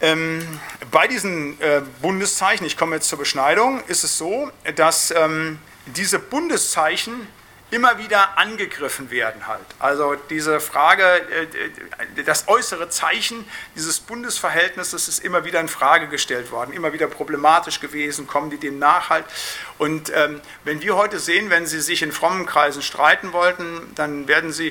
Ähm, bei diesen äh, Bundeszeichen, ich komme jetzt zur Beschneidung, ist es so, dass ähm, diese Bundeszeichen immer wieder angegriffen werden halt. Also diese Frage, äh, das äußere Zeichen dieses Bundesverhältnisses ist immer wieder in Frage gestellt worden, immer wieder problematisch gewesen, kommen die dem nach halt. Und ähm, wenn wir heute sehen, wenn sie sich in frommen Kreisen streiten wollten, dann werden sie,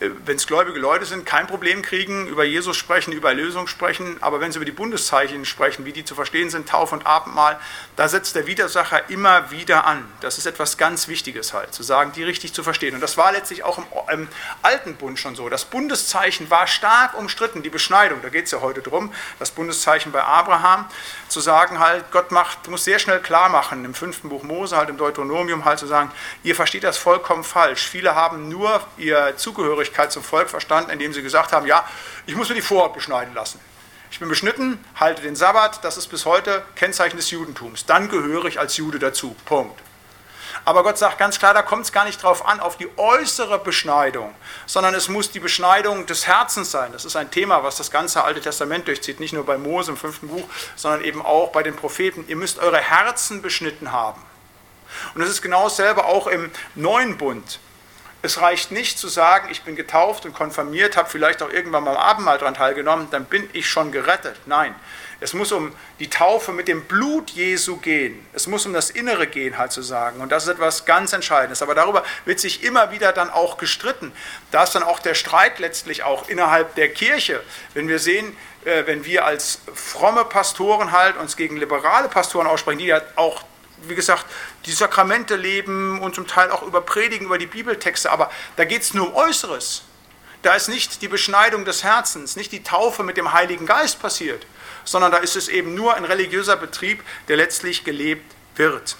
äh, wenn es gläubige Leute sind, kein Problem kriegen, über Jesus sprechen, über Erlösung sprechen, aber wenn sie über die Bundeszeichen sprechen, wie die zu verstehen sind, Taufe und Abendmahl, da setzt der Widersacher immer wieder an. Das ist etwas ganz Wichtiges halt, zu sagen, die richtig zu verstehen. Und das war letztlich auch im, im alten Bund schon so. Das Bundeszeichen war stark umstritten, die Beschneidung, da geht es ja heute drum, das Bundeszeichen bei Abraham, zu sagen halt, Gott macht, muss sehr schnell klar machen, im fünften Buch Mose, halt im Deuteronomium halt zu sagen, ihr versteht das vollkommen falsch. Viele haben nur ihre Zugehörigkeit zum Volk verstanden, indem sie gesagt haben, ja, ich muss mir die Vorhaut beschneiden lassen. Ich bin beschnitten, halte den Sabbat, das ist bis heute Kennzeichen des Judentums. Dann gehöre ich als Jude dazu. Punkt. Aber Gott sagt ganz klar, da kommt es gar nicht drauf an, auf die äußere Beschneidung, sondern es muss die Beschneidung des Herzens sein. Das ist ein Thema, was das ganze Alte Testament durchzieht, nicht nur bei Mose im fünften Buch, sondern eben auch bei den Propheten. Ihr müsst eure Herzen beschnitten haben. Und es ist genau dasselbe auch im neuen Bund. Es reicht nicht zu sagen, ich bin getauft und konfirmiert, habe vielleicht auch irgendwann mal am Abendmahl daran teilgenommen, dann bin ich schon gerettet. Nein, es muss um die Taufe mit dem Blut Jesu gehen. Es muss um das Innere gehen, halt zu sagen. Und das ist etwas ganz Entscheidendes. Aber darüber wird sich immer wieder dann auch gestritten. Da ist dann auch der Streit letztlich auch innerhalb der Kirche. Wenn wir sehen, äh, wenn wir als fromme Pastoren halt uns gegen liberale Pastoren aussprechen, die ja auch wie gesagt, die Sakramente leben und zum Teil auch über Predigen, über die Bibeltexte, aber da geht es nur um Äußeres. Da ist nicht die Beschneidung des Herzens, nicht die Taufe mit dem Heiligen Geist passiert, sondern da ist es eben nur ein religiöser Betrieb, der letztlich gelebt wird.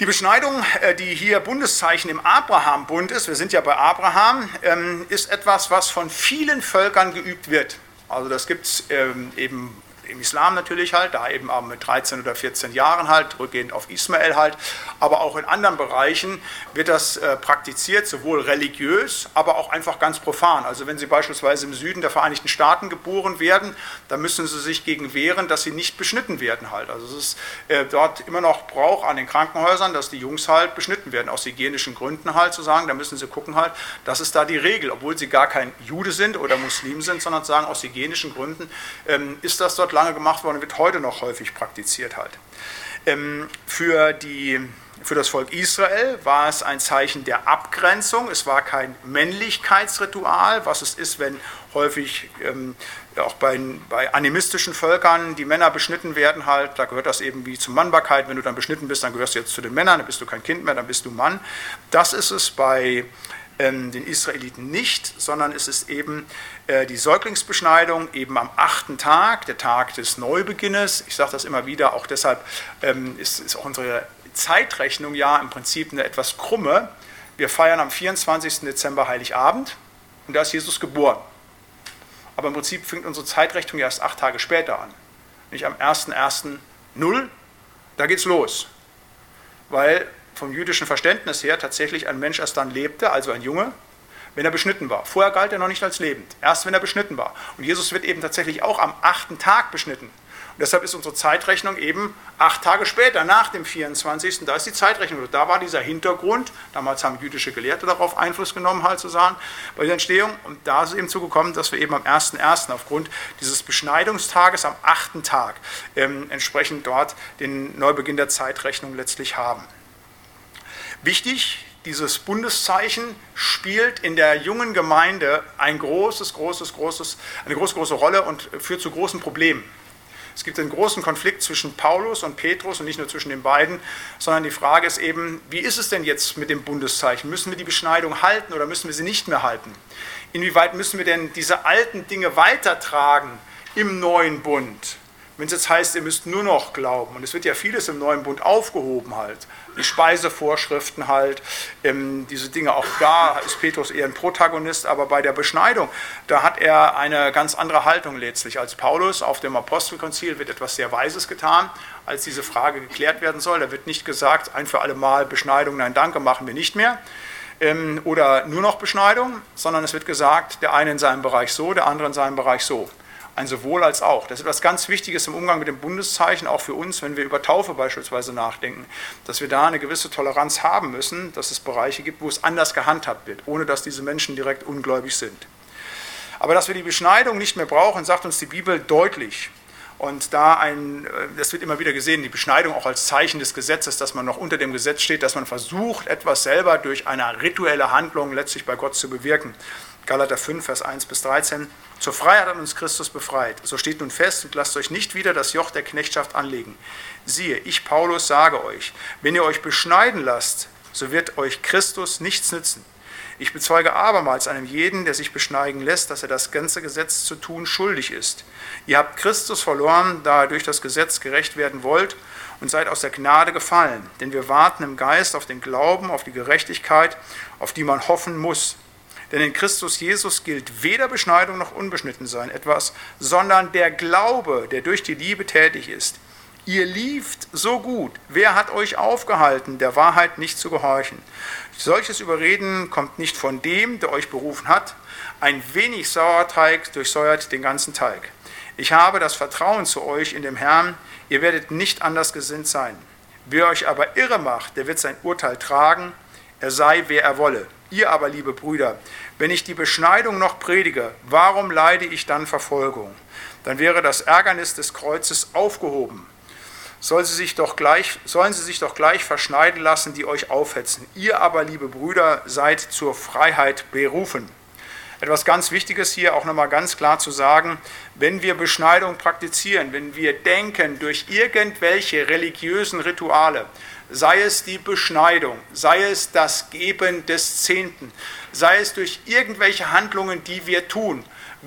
Die Beschneidung, äh, die hier Bundeszeichen im Abraham-Bund ist, wir sind ja bei Abraham, ähm, ist etwas, was von vielen Völkern geübt wird. Also das gibt es ähm, eben im Islam natürlich halt, da eben mit 13 oder 14 Jahren halt, rückgehend auf Ismael halt, aber auch in anderen Bereichen wird das äh, praktiziert, sowohl religiös, aber auch einfach ganz profan. Also wenn Sie beispielsweise im Süden der Vereinigten Staaten geboren werden, dann müssen Sie sich gegen wehren, dass Sie nicht beschnitten werden halt. Also es ist äh, dort immer noch Brauch an den Krankenhäusern, dass die Jungs halt beschnitten werden, aus hygienischen Gründen halt zu sagen, da müssen Sie gucken halt, das ist da die Regel, obwohl Sie gar kein Jude sind oder Muslim sind, sondern sagen, aus hygienischen Gründen ähm, ist das dort lange gemacht worden und wird heute noch häufig praktiziert halt. Ähm, für die für das Volk Israel war es ein Zeichen der Abgrenzung. Es war kein Männlichkeitsritual, was es ist, wenn häufig ähm, auch bei, bei, animistischen Völkern die Männer beschnitten werden. Halt, da gehört das eben wie zur Mannbarkeit. Wenn du dann beschnitten bist, dann gehörst du jetzt zu den Männern, dann bist du kein Kind mehr, dann bist du Mann. Das ist es bei den Israeliten nicht, sondern es ist eben äh, die Säuglingsbeschneidung eben am achten Tag, der Tag des Neubeginnes. Ich sage das immer wieder, auch deshalb ähm, ist, ist auch unsere Zeitrechnung ja im Prinzip eine etwas krumme. Wir feiern am 24. Dezember Heiligabend und da ist Jesus geboren. Aber im Prinzip fängt unsere Zeitrechnung erst acht Tage später an. Nicht am 1.1.0, da geht's los. Weil vom jüdischen Verständnis her tatsächlich ein Mensch erst dann lebte, also ein Junge, wenn er beschnitten war. Vorher galt er noch nicht als lebend, erst wenn er beschnitten war. Und Jesus wird eben tatsächlich auch am achten Tag beschnitten. Und deshalb ist unsere Zeitrechnung eben acht Tage später, nach dem 24. Da ist die Zeitrechnung. Da war dieser Hintergrund. Damals haben jüdische Gelehrte darauf Einfluss genommen, halt zu sagen, bei der Entstehung. Und da ist es eben zugekommen, dass wir eben am 1.1. aufgrund dieses Beschneidungstages am achten Tag ähm, entsprechend dort den Neubeginn der Zeitrechnung letztlich haben. Wichtig, dieses Bundeszeichen spielt in der jungen Gemeinde ein großes, großes, großes, eine große, große Rolle und führt zu großen Problemen. Es gibt einen großen Konflikt zwischen Paulus und Petrus und nicht nur zwischen den beiden, sondern die Frage ist eben, wie ist es denn jetzt mit dem Bundeszeichen? Müssen wir die Beschneidung halten oder müssen wir sie nicht mehr halten? Inwieweit müssen wir denn diese alten Dinge weitertragen im neuen Bund? Wenn es jetzt heißt, ihr müsst nur noch glauben, und es wird ja vieles im neuen Bund aufgehoben halt, die Speisevorschriften halt, ähm, diese Dinge, auch da ist Petrus eher ein Protagonist, aber bei der Beschneidung, da hat er eine ganz andere Haltung letztlich als Paulus. Auf dem Apostelkonzil wird etwas sehr Weises getan, als diese Frage geklärt werden soll. Da wird nicht gesagt, ein für alle Mal Beschneidung, nein, danke, machen wir nicht mehr ähm, oder nur noch Beschneidung, sondern es wird gesagt, der eine in seinem Bereich so, der andere in seinem Bereich so ein sowohl als auch. Das ist etwas ganz Wichtiges im Umgang mit dem Bundeszeichen, auch für uns, wenn wir über Taufe beispielsweise nachdenken, dass wir da eine gewisse Toleranz haben müssen, dass es Bereiche gibt, wo es anders gehandhabt wird, ohne dass diese Menschen direkt ungläubig sind. Aber dass wir die Beschneidung nicht mehr brauchen, sagt uns die Bibel deutlich. Und da ein, äh, das wird immer wieder gesehen, die Beschneidung auch als Zeichen des Gesetzes, dass man noch unter dem Gesetz steht, dass man versucht, etwas selber durch eine rituelle Handlung letztlich bei Gott zu bewirken. Galater 5, Vers 1 bis 13. Zur Freiheit hat uns Christus befreit. So steht nun fest und lasst euch nicht wieder das Joch der Knechtschaft anlegen. Siehe, ich Paulus sage euch, wenn ihr euch beschneiden lasst, so wird euch Christus nichts nützen. Ich bezeuge abermals einem jeden, der sich beschneiden lässt, dass er das ganze Gesetz zu tun schuldig ist. Ihr habt Christus verloren, da ihr durch das Gesetz gerecht werden wollt und seid aus der Gnade gefallen. Denn wir warten im Geist auf den Glauben, auf die Gerechtigkeit, auf die man hoffen muss. Denn in Christus Jesus gilt weder Beschneidung noch Unbeschnittensein etwas, sondern der Glaube, der durch die Liebe tätig ist. Ihr lieft so gut. Wer hat euch aufgehalten, der Wahrheit nicht zu gehorchen? Solches Überreden kommt nicht von dem, der euch berufen hat. Ein wenig Sauerteig durchsäuert den ganzen Teig. Ich habe das Vertrauen zu euch in dem Herrn, ihr werdet nicht anders gesinnt sein. Wer euch aber irre macht, der wird sein Urteil tragen, er sei, wer er wolle. Ihr aber, liebe Brüder, wenn ich die Beschneidung noch predige, warum leide ich dann Verfolgung? Dann wäre das Ärgernis des Kreuzes aufgehoben. Soll sie sich doch gleich, sollen sie sich doch gleich verschneiden lassen, die euch aufhetzen. Ihr aber, liebe Brüder, seid zur Freiheit berufen. Etwas ganz Wichtiges hier auch nochmal ganz klar zu sagen, wenn wir Beschneidung praktizieren, wenn wir denken durch irgendwelche religiösen Rituale, sei es die Beschneidung, sei es das Geben des Zehnten, sei es durch irgendwelche Handlungen, die wir tun,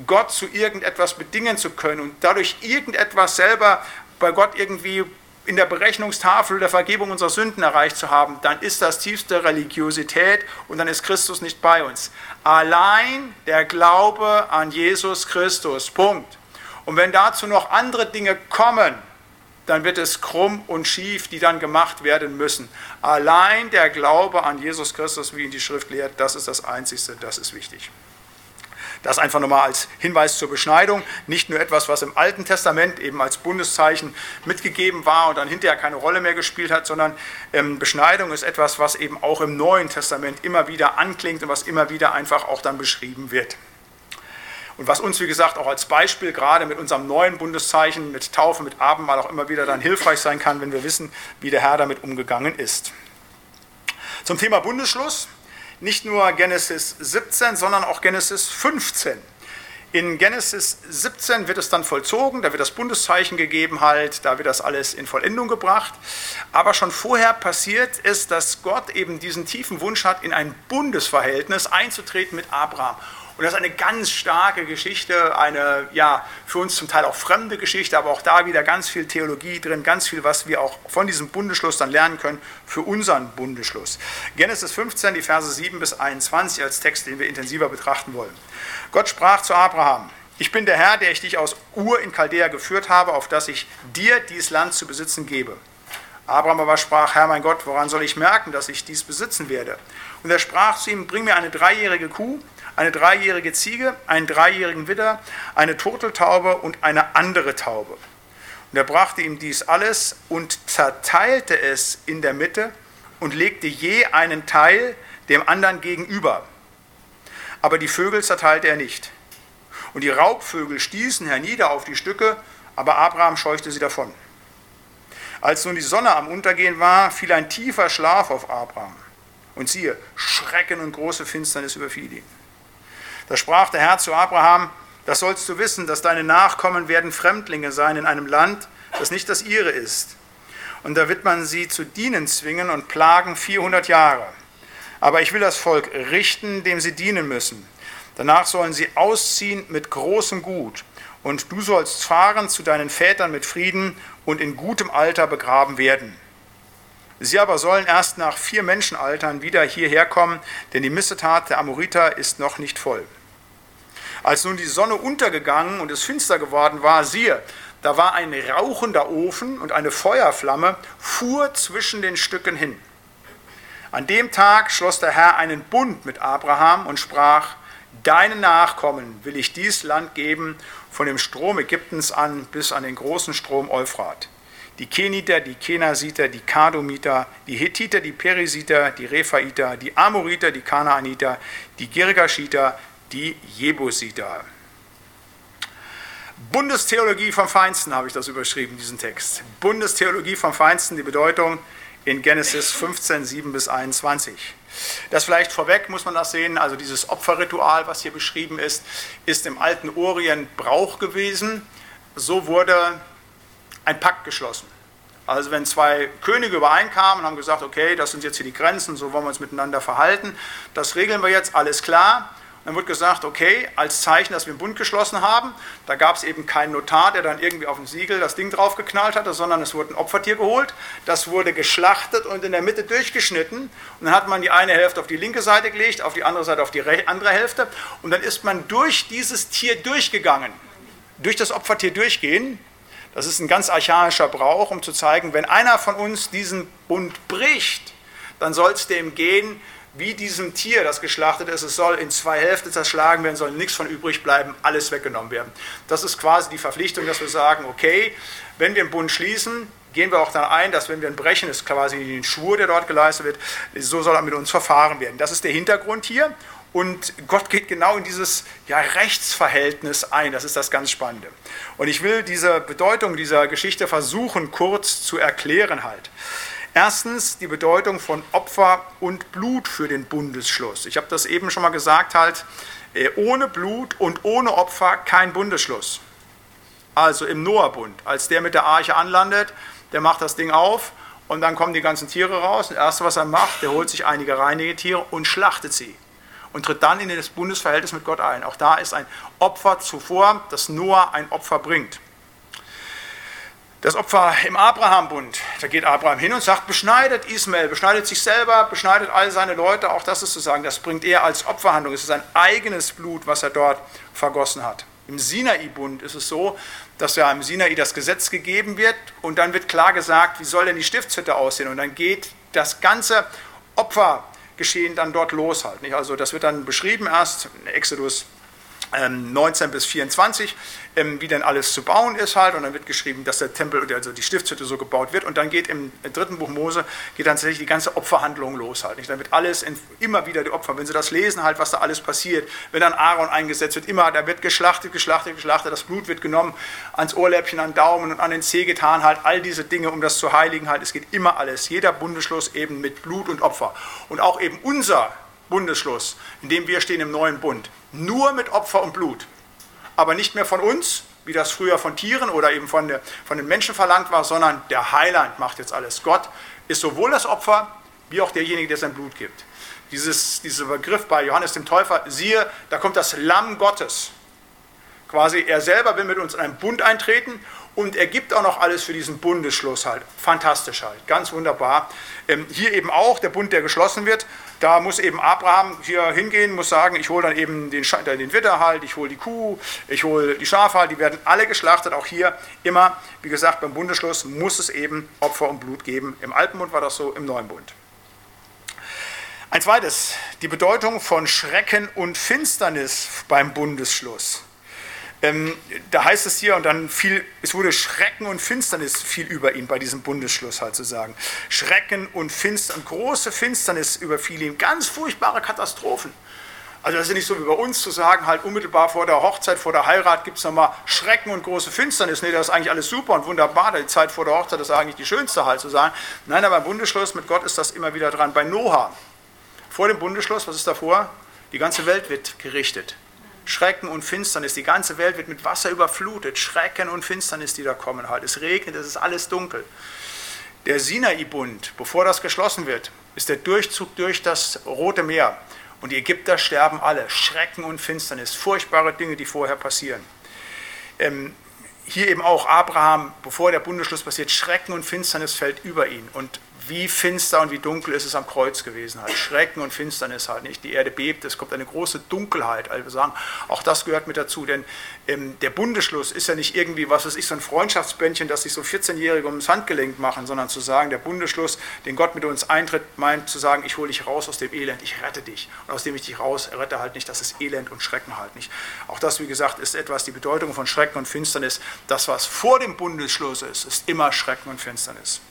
Gott zu irgendetwas bedingen zu können und dadurch irgendetwas selber bei Gott irgendwie in der Berechnungstafel der Vergebung unserer Sünden erreicht zu haben, dann ist das tiefste Religiosität und dann ist Christus nicht bei uns. Allein der Glaube an Jesus Christus. Punkt. Und wenn dazu noch andere Dinge kommen, dann wird es krumm und schief, die dann gemacht werden müssen. Allein der Glaube an Jesus Christus, wie ihn die Schrift lehrt, das ist das Einzige, das ist wichtig. Das einfach nochmal als Hinweis zur Beschneidung. Nicht nur etwas, was im Alten Testament eben als Bundeszeichen mitgegeben war und dann hinterher keine Rolle mehr gespielt hat, sondern ähm, Beschneidung ist etwas, was eben auch im Neuen Testament immer wieder anklingt und was immer wieder einfach auch dann beschrieben wird. Und was uns, wie gesagt, auch als Beispiel gerade mit unserem neuen Bundeszeichen, mit Taufe, mit Abendmahl auch immer wieder dann hilfreich sein kann, wenn wir wissen, wie der Herr damit umgegangen ist. Zum Thema Bundesschluss, nicht nur Genesis 17, sondern auch Genesis 15. In Genesis 17 wird es dann vollzogen, da wird das Bundeszeichen gegeben halt, da wird das alles in Vollendung gebracht. Aber schon vorher passiert es, dass Gott eben diesen tiefen Wunsch hat, in ein Bundesverhältnis einzutreten mit Abraham. Und das ist eine ganz starke Geschichte, eine ja für uns zum Teil auch fremde Geschichte, aber auch da wieder ganz viel Theologie drin, ganz viel, was wir auch von diesem Bundesschluss dann lernen können für unseren Bundesschluss. Genesis 15, die Verse 7 bis 21 als Text, den wir intensiver betrachten wollen. Gott sprach zu Abraham: Ich bin der Herr, der ich dich aus Ur in Chaldea geführt habe, auf dass ich dir dieses Land zu besitzen gebe. Abraham aber sprach: Herr mein Gott, woran soll ich merken, dass ich dies besitzen werde? Und er sprach zu ihm: Bring mir eine dreijährige Kuh eine dreijährige Ziege, einen dreijährigen Widder, eine Turteltaube und eine andere Taube. Und er brachte ihm dies alles und zerteilte es in der Mitte und legte je einen Teil dem anderen gegenüber. Aber die Vögel zerteilte er nicht. Und die Raubvögel stießen hernieder auf die Stücke, aber Abraham scheuchte sie davon. Als nun die Sonne am Untergehen war, fiel ein tiefer Schlaf auf Abraham. Und siehe, Schrecken und große Finsternis überfiel ihn. Da sprach der Herr zu Abraham, das sollst du wissen, dass deine Nachkommen werden Fremdlinge sein in einem Land, das nicht das ihre ist. Und da wird man sie zu dienen zwingen und plagen 400 Jahre. Aber ich will das Volk richten, dem sie dienen müssen. Danach sollen sie ausziehen mit großem Gut. Und du sollst fahren zu deinen Vätern mit Frieden und in gutem Alter begraben werden. Sie aber sollen erst nach vier Menschenaltern wieder hierher kommen, denn die Missetat der Amoriter ist noch nicht voll. Als nun die Sonne untergegangen und es finster geworden war, siehe, da war ein rauchender Ofen und eine Feuerflamme fuhr zwischen den Stücken hin. An dem Tag schloss der Herr einen Bund mit Abraham und sprach, Deinen Nachkommen will ich dies Land geben, von dem Strom Ägyptens an bis an den großen Strom Euphrat die Keniter, die Kenasiter, die Kadomiter, die Hethiter, die Perisiter, die Rephaiter, die Amoriter, die Kanaaniter, die Girgashiter, die Jebusiter. Bundestheologie vom Feinsten habe ich das überschrieben, diesen Text. Bundestheologie vom Feinsten, die Bedeutung in Genesis 15, 7 bis 21. Das vielleicht vorweg muss man das sehen, also dieses Opferritual, was hier beschrieben ist, ist im alten Orient Brauch gewesen. So wurde ein Pakt geschlossen. Also wenn zwei Könige übereinkamen und haben gesagt, okay, das sind jetzt hier die Grenzen, so wollen wir uns miteinander verhalten, das regeln wir jetzt, alles klar. Dann wird gesagt, okay, als Zeichen, dass wir einen Bund geschlossen haben, da gab es eben keinen Notar, der dann irgendwie auf dem Siegel das Ding draufgeknallt hatte, sondern es wurde ein Opfertier geholt, das wurde geschlachtet und in der Mitte durchgeschnitten. Und dann hat man die eine Hälfte auf die linke Seite gelegt, auf die andere Seite auf die andere Hälfte. Und dann ist man durch dieses Tier durchgegangen. Durch das Opfertier durchgehen, das ist ein ganz archaischer Brauch, um zu zeigen, wenn einer von uns diesen Bund bricht, dann soll es dem gehen wie diesem Tier, das geschlachtet ist. Es soll in zwei Hälften zerschlagen werden, soll nichts von übrig bleiben, alles weggenommen werden. Das ist quasi die Verpflichtung, dass wir sagen, okay, wenn wir einen Bund schließen, gehen wir auch dann ein, dass wenn wir ihn brechen, ist quasi ein Schwur, der dort geleistet wird, so soll er mit uns verfahren werden. Das ist der Hintergrund hier. Und Gott geht genau in dieses ja, Rechtsverhältnis ein. Das ist das ganz Spannende. Und ich will diese Bedeutung dieser Geschichte versuchen, kurz zu erklären halt. Erstens die Bedeutung von Opfer und Blut für den Bundesschluss. Ich habe das eben schon mal gesagt halt, äh, ohne Blut und ohne Opfer kein Bundesschluss. Also im Noah-Bund, als der mit der Arche anlandet, der macht das Ding auf und dann kommen die ganzen Tiere raus. Das erste, was er macht, der holt sich einige reinige Tiere und schlachtet sie und tritt dann in das Bundesverhältnis mit Gott ein. Auch da ist ein Opfer zuvor, das Noah ein Opfer bringt. Das Opfer im Abraham-Bund, da geht Abraham hin und sagt, beschneidet Ismael, beschneidet sich selber, beschneidet all seine Leute, auch das ist zu sagen, das bringt er als Opferhandlung, es ist sein eigenes Blut, was er dort vergossen hat. Im Sinai-Bund ist es so, dass ja im Sinai das Gesetz gegeben wird und dann wird klar gesagt, wie soll denn die Stiftshütte aussehen und dann geht das ganze Opfer geschehen dann dort los halt. Nicht? Also das wird dann beschrieben erst in Exodus 19 ähm, bis 24, ähm, wie denn alles zu bauen ist halt. Und dann wird geschrieben, dass der Tempel, also die Stiftshütte so gebaut wird. Und dann geht im dritten Buch Mose, geht dann tatsächlich die ganze Opferhandlung los halt. Nicht? Dann wird alles, in, immer wieder die Opfer, wenn Sie das lesen halt, was da alles passiert, wenn dann Aaron eingesetzt wird, immer, da wird geschlachtet, geschlachtet, geschlachtet, das Blut wird genommen, ans Ohrläppchen, an Daumen und an den Zeh getan halt, all diese Dinge, um das zu heiligen halt. Es geht immer alles, jeder Bundesschluss eben mit Blut und Opfer. Und auch eben unser Bundesschluss, in dem wir stehen im neuen Bund, nur mit Opfer und Blut, aber nicht mehr von uns, wie das früher von Tieren oder eben von, der, von den Menschen verlangt war, sondern der Heiland macht jetzt alles. Gott ist sowohl das Opfer wie auch derjenige, der sein Blut gibt. Dieses, dieser Begriff bei Johannes dem Täufer, siehe, da kommt das Lamm Gottes. Quasi er selber will mit uns in einen Bund eintreten und er gibt auch noch alles für diesen Bundesschluss halt. Fantastisch halt, ganz wunderbar. Ähm, hier eben auch der Bund, der geschlossen wird. Da muss eben Abraham hier hingehen, muss sagen, ich hole dann eben den, den Widder halt, ich hole die Kuh, ich hole die Schafe halt, die werden alle geschlachtet. Auch hier immer, wie gesagt, beim Bundesschluss muss es eben Opfer und Blut geben. Im Alten Bund war das so, im Neuen Bund. Ein zweites, die Bedeutung von Schrecken und Finsternis beim Bundesschluss. Ähm, da heißt es hier, und dann fiel, es wurde Schrecken und Finsternis viel über ihn bei diesem Bundesschluss halt zu sagen. Schrecken und Finsternis, große Finsternis überfiel ihn, ganz furchtbare Katastrophen. Also das ist nicht so wie bei uns zu sagen, halt unmittelbar vor der Hochzeit, vor der Heirat gibt es nochmal Schrecken und große Finsternis. Nee, das ist eigentlich alles super und wunderbar. Die Zeit vor der Hochzeit ist eigentlich die schönste halt zu sagen. Nein, aber beim Bundesschluss mit Gott ist das immer wieder dran. Bei Noah, vor dem Bundesschluss, was ist davor? Die ganze Welt wird gerichtet. Schrecken und Finsternis. Die ganze Welt wird mit Wasser überflutet. Schrecken und Finsternis, die da kommen halt. Es regnet, es ist alles dunkel. Der Sinai-Bund, bevor das geschlossen wird, ist der Durchzug durch das Rote Meer. Und die Ägypter sterben alle. Schrecken und Finsternis, furchtbare Dinge, die vorher passieren. Ähm, hier eben auch Abraham, bevor der Bundesschluss passiert, Schrecken und Finsternis fällt über ihn. Und wie finster und wie dunkel ist es am Kreuz gewesen halt. Schrecken und Finsternis halt nicht. Die Erde bebt, es kommt eine große Dunkelheit. Also sagen, auch das gehört mit dazu, denn ähm, der Bundesschluss ist ja nicht irgendwie, was weiß ich, so ein Freundschaftsbändchen, das sich so 14-Jährige ums Handgelenk machen, sondern zu sagen, der Bundesschluss, den Gott mit uns eintritt, meint zu sagen, ich hole dich raus aus dem Elend, ich rette dich. Und aus dem ich dich raus rette halt nicht, das ist Elend und Schrecken halt nicht. Auch das, wie gesagt, ist etwas, die Bedeutung von Schrecken und Finsternis. Das, was vor dem Bundesschluss ist, ist immer Schrecken und Finsternis.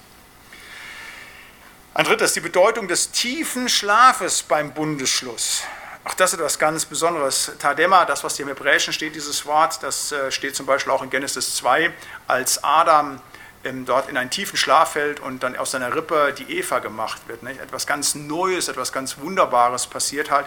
Ein drittes, die Bedeutung des tiefen Schlafes beim Bundesschluss. Auch das ist etwas ganz Besonderes. Tadema, das, was hier im Hebräischen steht, dieses Wort, das äh, steht zum Beispiel auch in Genesis 2, als Adam ähm, dort in einen tiefen Schlaf fällt und dann aus seiner Rippe die Eva gemacht wird. Etwas ganz Neues, etwas ganz Wunderbares passiert halt.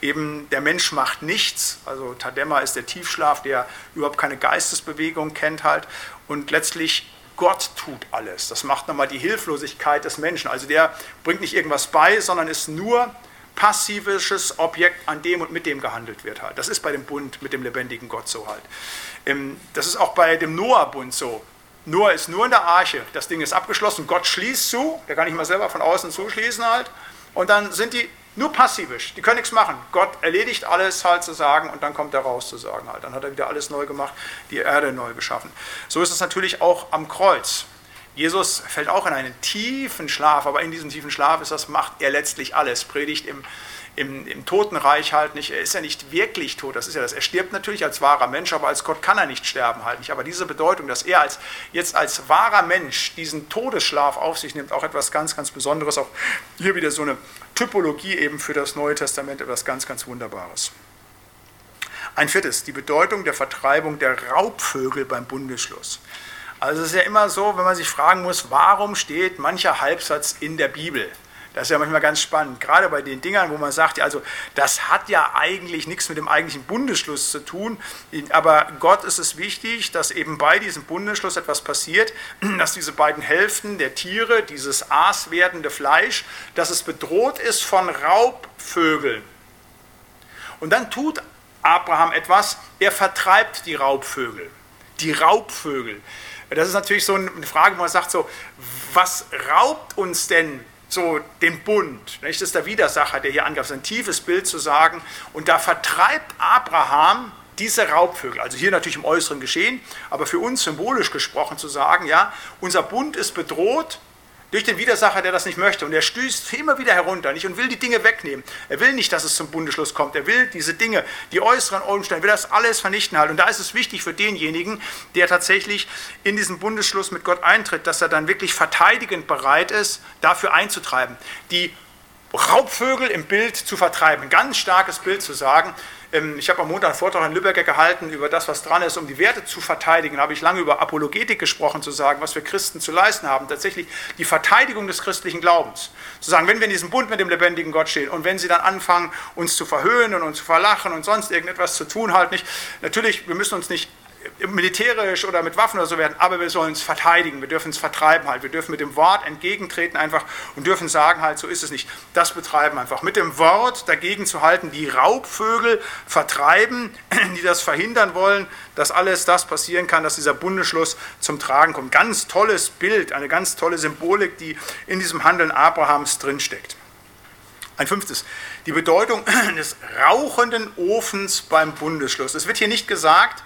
Eben der Mensch macht nichts. Also Tadema ist der Tiefschlaf, der überhaupt keine Geistesbewegung kennt halt. Und letztlich Gott tut alles. Das macht nochmal die Hilflosigkeit des Menschen. Also der bringt nicht irgendwas bei, sondern ist nur passives Objekt, an dem und mit dem gehandelt wird halt. Das ist bei dem Bund mit dem lebendigen Gott so halt. Ähm, das ist auch bei dem Noah-Bund so. Noah ist nur in der Arche. Das Ding ist abgeschlossen. Gott schließt zu. Der kann nicht mal selber von außen zuschließen halt. Und dann sind die nur passivisch, die können nichts machen. Gott erledigt alles halt zu sagen und dann kommt er raus zu sagen halt. Dann hat er wieder alles neu gemacht, die Erde neu geschaffen. So ist es natürlich auch am Kreuz. Jesus fällt auch in einen tiefen Schlaf, aber in diesem tiefen Schlaf ist das, macht er letztlich alles. Predigt im im, im Totenreich halt nicht, er ist ja nicht wirklich tot, das ist ja das. Er stirbt natürlich als wahrer Mensch, aber als Gott kann er nicht sterben halt nicht. Aber diese Bedeutung, dass er als, jetzt als wahrer Mensch diesen Todesschlaf auf sich nimmt, auch etwas ganz, ganz Besonderes. Auch hier wieder so eine Typologie eben für das Neue Testament, etwas ganz, ganz Wunderbares. Ein viertes, die Bedeutung der Vertreibung der Raubvögel beim Bundesschluss. Also es ist ja immer so, wenn man sich fragen muss, warum steht mancher Halbsatz in der Bibel? Das ist ja manchmal ganz spannend, gerade bei den Dingern, wo man sagt, also das hat ja eigentlich nichts mit dem eigentlichen Bundesschluss zu tun, aber Gott ist es wichtig, dass eben bei diesem Bundesschluss etwas passiert, dass diese beiden Hälften der Tiere, dieses aaswerdende Fleisch, dass es bedroht ist von Raubvögeln. Und dann tut Abraham etwas, er vertreibt die Raubvögel. Die Raubvögel. Das ist natürlich so eine Frage, wo man sagt so, was raubt uns denn so den Bund. Das ist der Widersacher, der hier angab, ein tiefes Bild zu sagen. Und da vertreibt Abraham diese Raubvögel, also hier natürlich im äußeren Geschehen, aber für uns symbolisch gesprochen zu sagen, ja, unser Bund ist bedroht, durch den Widersacher, der das nicht möchte. Und er stößt immer wieder herunter nicht, und will die Dinge wegnehmen. Er will nicht, dass es zum Bundesschluss kommt. Er will diese Dinge, die äußeren Umstände, will das alles vernichten halt. Und da ist es wichtig für denjenigen, der tatsächlich in diesen Bundesschluss mit Gott eintritt, dass er dann wirklich verteidigend bereit ist, dafür einzutreiben. Die Raubvögel im Bild zu vertreiben. Ganz starkes Bild zu sagen. Ähm, ich habe am Montag einen Vortrag in Lübeck gehalten über das, was dran ist, um die Werte zu verteidigen. Da habe ich lange über Apologetik gesprochen, zu sagen, was wir Christen zu leisten haben. Tatsächlich die Verteidigung des christlichen Glaubens. Zu sagen, wenn wir in diesem Bund mit dem lebendigen Gott stehen und wenn sie dann anfangen, uns zu verhöhnen und zu verlachen und sonst irgendetwas zu tun, halt nicht. Natürlich, wir müssen uns nicht militärisch oder mit Waffen oder so werden, aber wir sollen es verteidigen, wir dürfen es vertreiben halt, wir dürfen mit dem Wort entgegentreten einfach und dürfen sagen halt, so ist es nicht. Das betreiben einfach. Mit dem Wort dagegen zu halten, die Raubvögel vertreiben, die das verhindern wollen, dass alles das passieren kann, dass dieser Bundesschluss zum Tragen kommt. Ganz tolles Bild, eine ganz tolle Symbolik, die in diesem Handeln Abrahams drinsteckt. Ein fünftes, die Bedeutung des rauchenden Ofens beim Bundesschluss. Es wird hier nicht gesagt,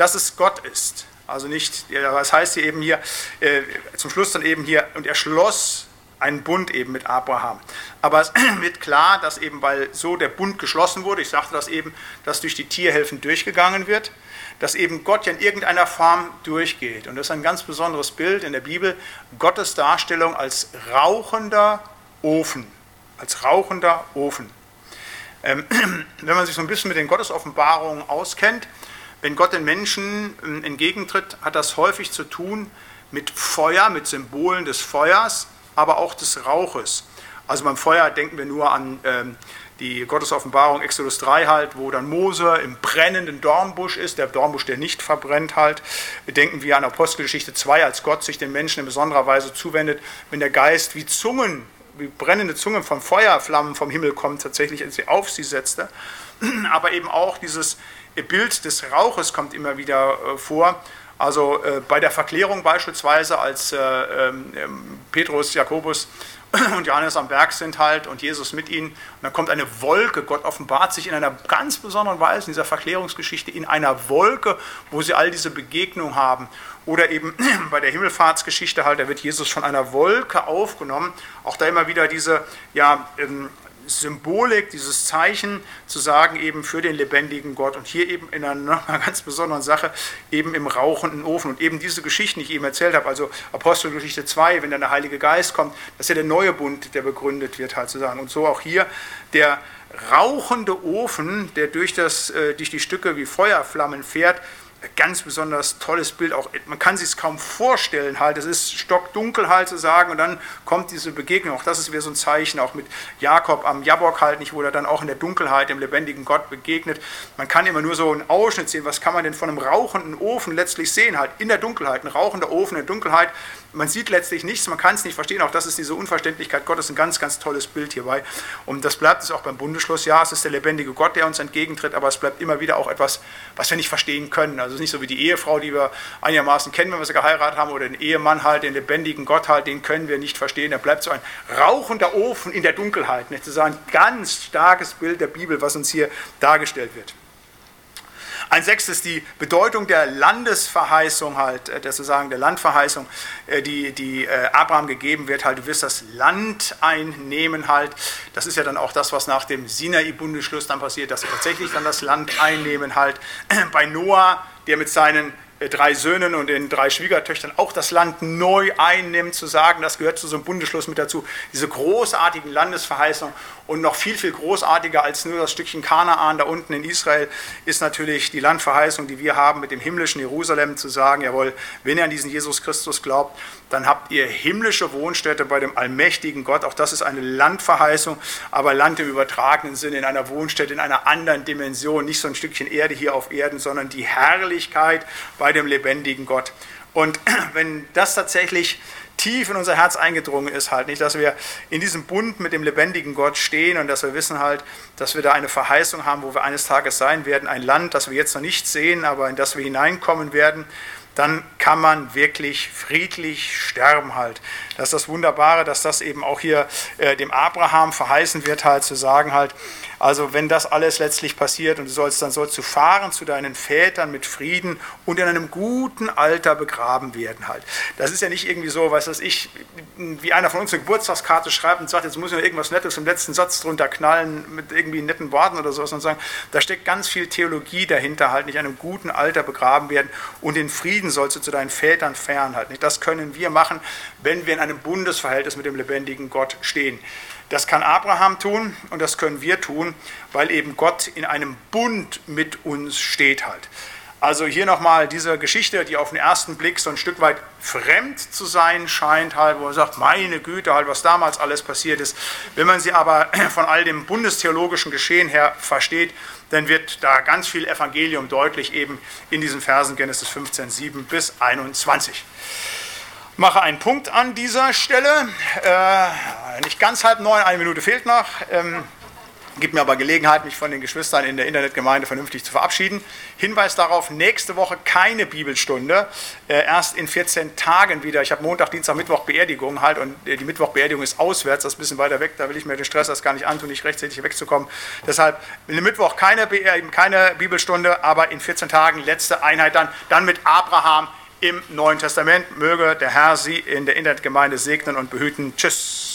dass es Gott ist. Also nicht, was heißt hier eben hier, äh, zum Schluss dann eben hier, und er schloss einen Bund eben mit Abraham. Aber es wird klar, dass eben, weil so der Bund geschlossen wurde, ich sagte das eben, dass durch die Tierhelfen durchgegangen wird, dass eben Gott ja in irgendeiner Form durchgeht. Und das ist ein ganz besonderes Bild in der Bibel, Gottes Darstellung als rauchender Ofen. Als rauchender Ofen. Ähm, wenn man sich so ein bisschen mit den Gottesoffenbarungen auskennt, wenn Gott den Menschen ähm, entgegentritt, hat das häufig zu tun mit Feuer, mit Symbolen des Feuers, aber auch des Rauches. Also beim Feuer denken wir nur an ähm, die Gottesoffenbarung Exodus 3 halt, wo dann Mose im brennenden Dornbusch ist, der Dornbusch, der nicht verbrennt halt. Denken wir an Apostelgeschichte 2, als Gott sich den Menschen in besonderer Weise zuwendet, wenn der Geist wie Zungen, wie brennende Zungen von Feuerflammen vom Himmel kommt, tatsächlich auf sie setzte. Aber eben auch dieses Bild des Rauches kommt immer wieder äh, vor. Also äh, bei der Verklärung beispielsweise, als äh, ähm, Petrus, Jakobus und Johannes am Berg sind halt und Jesus mit ihnen. Und dann kommt eine Wolke. Gott offenbart sich in einer ganz besonderen Weise in dieser Verklärungsgeschichte in einer Wolke, wo sie all diese Begegnungen haben. Oder eben bei der Himmelfahrtsgeschichte halt, da wird Jesus von einer Wolke aufgenommen. Auch da immer wieder diese ja, ähm, Symbolik, dieses Zeichen zu sagen, eben für den lebendigen Gott und hier eben in einer, ganz besonderen Sache, eben im rauchenden Ofen. Und eben diese Geschichten, die ich eben erzählt habe, also Apostelgeschichte 2, wenn dann der Heilige Geist kommt, das ist ja der neue Bund, der begründet wird, halt zu sagen. Und so auch hier der rauchende Ofen, der durch, das, äh, durch die Stücke wie Feuerflammen fährt, ganz besonders tolles Bild. Auch man kann sich es kaum vorstellen, halt. Es ist stockdunkel halt zu sagen und dann kommt diese Begegnung. Auch das ist wieder so ein Zeichen, auch mit Jakob am Jabok halt nicht, wo er dann auch in der Dunkelheit dem lebendigen Gott begegnet. Man kann immer nur so einen Ausschnitt sehen. Was kann man denn von einem rauchenden Ofen letztlich sehen? Halt in der Dunkelheit, ein rauchender Ofen in der Dunkelheit. Man sieht letztlich nichts, man kann es nicht verstehen. Auch das ist diese Unverständlichkeit Gottes, ein ganz, ganz tolles Bild hierbei. Und das bleibt es auch beim Bundesschluss. Ja, es ist der lebendige Gott, der uns entgegentritt, aber es bleibt immer wieder auch etwas, was wir nicht verstehen können. Also es ist nicht so wie die Ehefrau, die wir einigermaßen kennen, wenn wir sie geheiratet haben, oder den Ehemann halt, den lebendigen Gott halt, den können wir nicht verstehen. Er bleibt so ein rauchender Ofen in der Dunkelheit. Das ist ein ganz starkes Bild der Bibel, was uns hier dargestellt wird. Ein sechstes, die Bedeutung der Landesverheißung halt, äh, das sozusagen der Landverheißung, äh, die, die äh, Abraham gegeben wird, halt, du wirst das Land einnehmen halt. Das ist ja dann auch das, was nach dem Sinai-Bundesschluss dann passiert, dass sie tatsächlich dann das Land einnehmen halt. Bei Noah, der mit seinen drei Söhnen und den drei Schwiegertöchtern auch das Land neu einnimmt, zu sagen, das gehört zu so einem Bundesschluss mit dazu. Diese großartigen Landesverheißungen und noch viel, viel großartiger als nur das Stückchen Kanaan da unten in Israel ist natürlich die Landverheißung, die wir haben mit dem himmlischen Jerusalem, zu sagen, jawohl, wenn ihr an diesen Jesus Christus glaubt, dann habt ihr himmlische Wohnstätte bei dem allmächtigen Gott. Auch das ist eine Landverheißung, aber Land im übertragenen Sinne, in einer Wohnstätte, in einer anderen Dimension, nicht so ein Stückchen Erde hier auf Erden, sondern die Herrlichkeit bei dem lebendigen Gott. Und wenn das tatsächlich tief in unser Herz eingedrungen ist, halt nicht, dass wir in diesem Bund mit dem lebendigen Gott stehen und dass wir wissen halt, dass wir da eine Verheißung haben, wo wir eines Tages sein werden, ein Land, das wir jetzt noch nicht sehen, aber in das wir hineinkommen werden, dann kann man wirklich friedlich sterben halt. Das ist das Wunderbare, dass das eben auch hier äh, dem Abraham verheißen wird, halt zu sagen halt, Also wenn das alles letztlich passiert und du sollst, dann sollst du fahren zu deinen Vätern mit Frieden und in einem guten Alter begraben werden halt. Das ist ja nicht irgendwie so, was ich, wie einer von uns eine Geburtstagskarte schreibt und sagt, jetzt muss ich noch irgendwas Nettes im letzten Satz drunter knallen mit irgendwie netten Worten oder sowas und sagen, da steckt ganz viel Theologie dahinter halt, nicht in einem guten Alter begraben werden und in Frieden sollst du zu deinen Vätern fernhalten. Das können wir machen, wenn wir in einem Bundesverhältnis mit dem lebendigen Gott stehen. Das kann Abraham tun und das können wir tun, weil eben Gott in einem Bund mit uns steht halt. Also hier nochmal diese Geschichte, die auf den ersten Blick so ein Stück weit fremd zu sein scheint, halt, wo man sagt, meine Güte, halt, was damals alles passiert ist. Wenn man sie aber von all dem bundestheologischen Geschehen her versteht, dann wird da ganz viel Evangelium deutlich eben in diesen Versen Genesis 15, 7 bis 21 mache einen Punkt an dieser Stelle. Äh, nicht ganz halb neun, eine Minute fehlt noch. Ähm, gibt mir aber Gelegenheit, mich von den Geschwistern in der Internetgemeinde vernünftig zu verabschieden. Hinweis darauf, nächste Woche keine Bibelstunde, äh, erst in 14 Tagen wieder. Ich habe Montag, Dienstag, Mittwoch Beerdigung halt und äh, die Mittwochbeerdigung ist auswärts, das ist ein bisschen weiter weg, da will ich mir den Stress das gar nicht antun, nicht rechtzeitig wegzukommen. Deshalb Mittwoch keine, keine Bibelstunde, aber in 14 Tagen letzte Einheit dann, dann mit Abraham im Neuen Testament. Möge der Herr Sie in der Internetgemeinde segnen und behüten. Tschüss.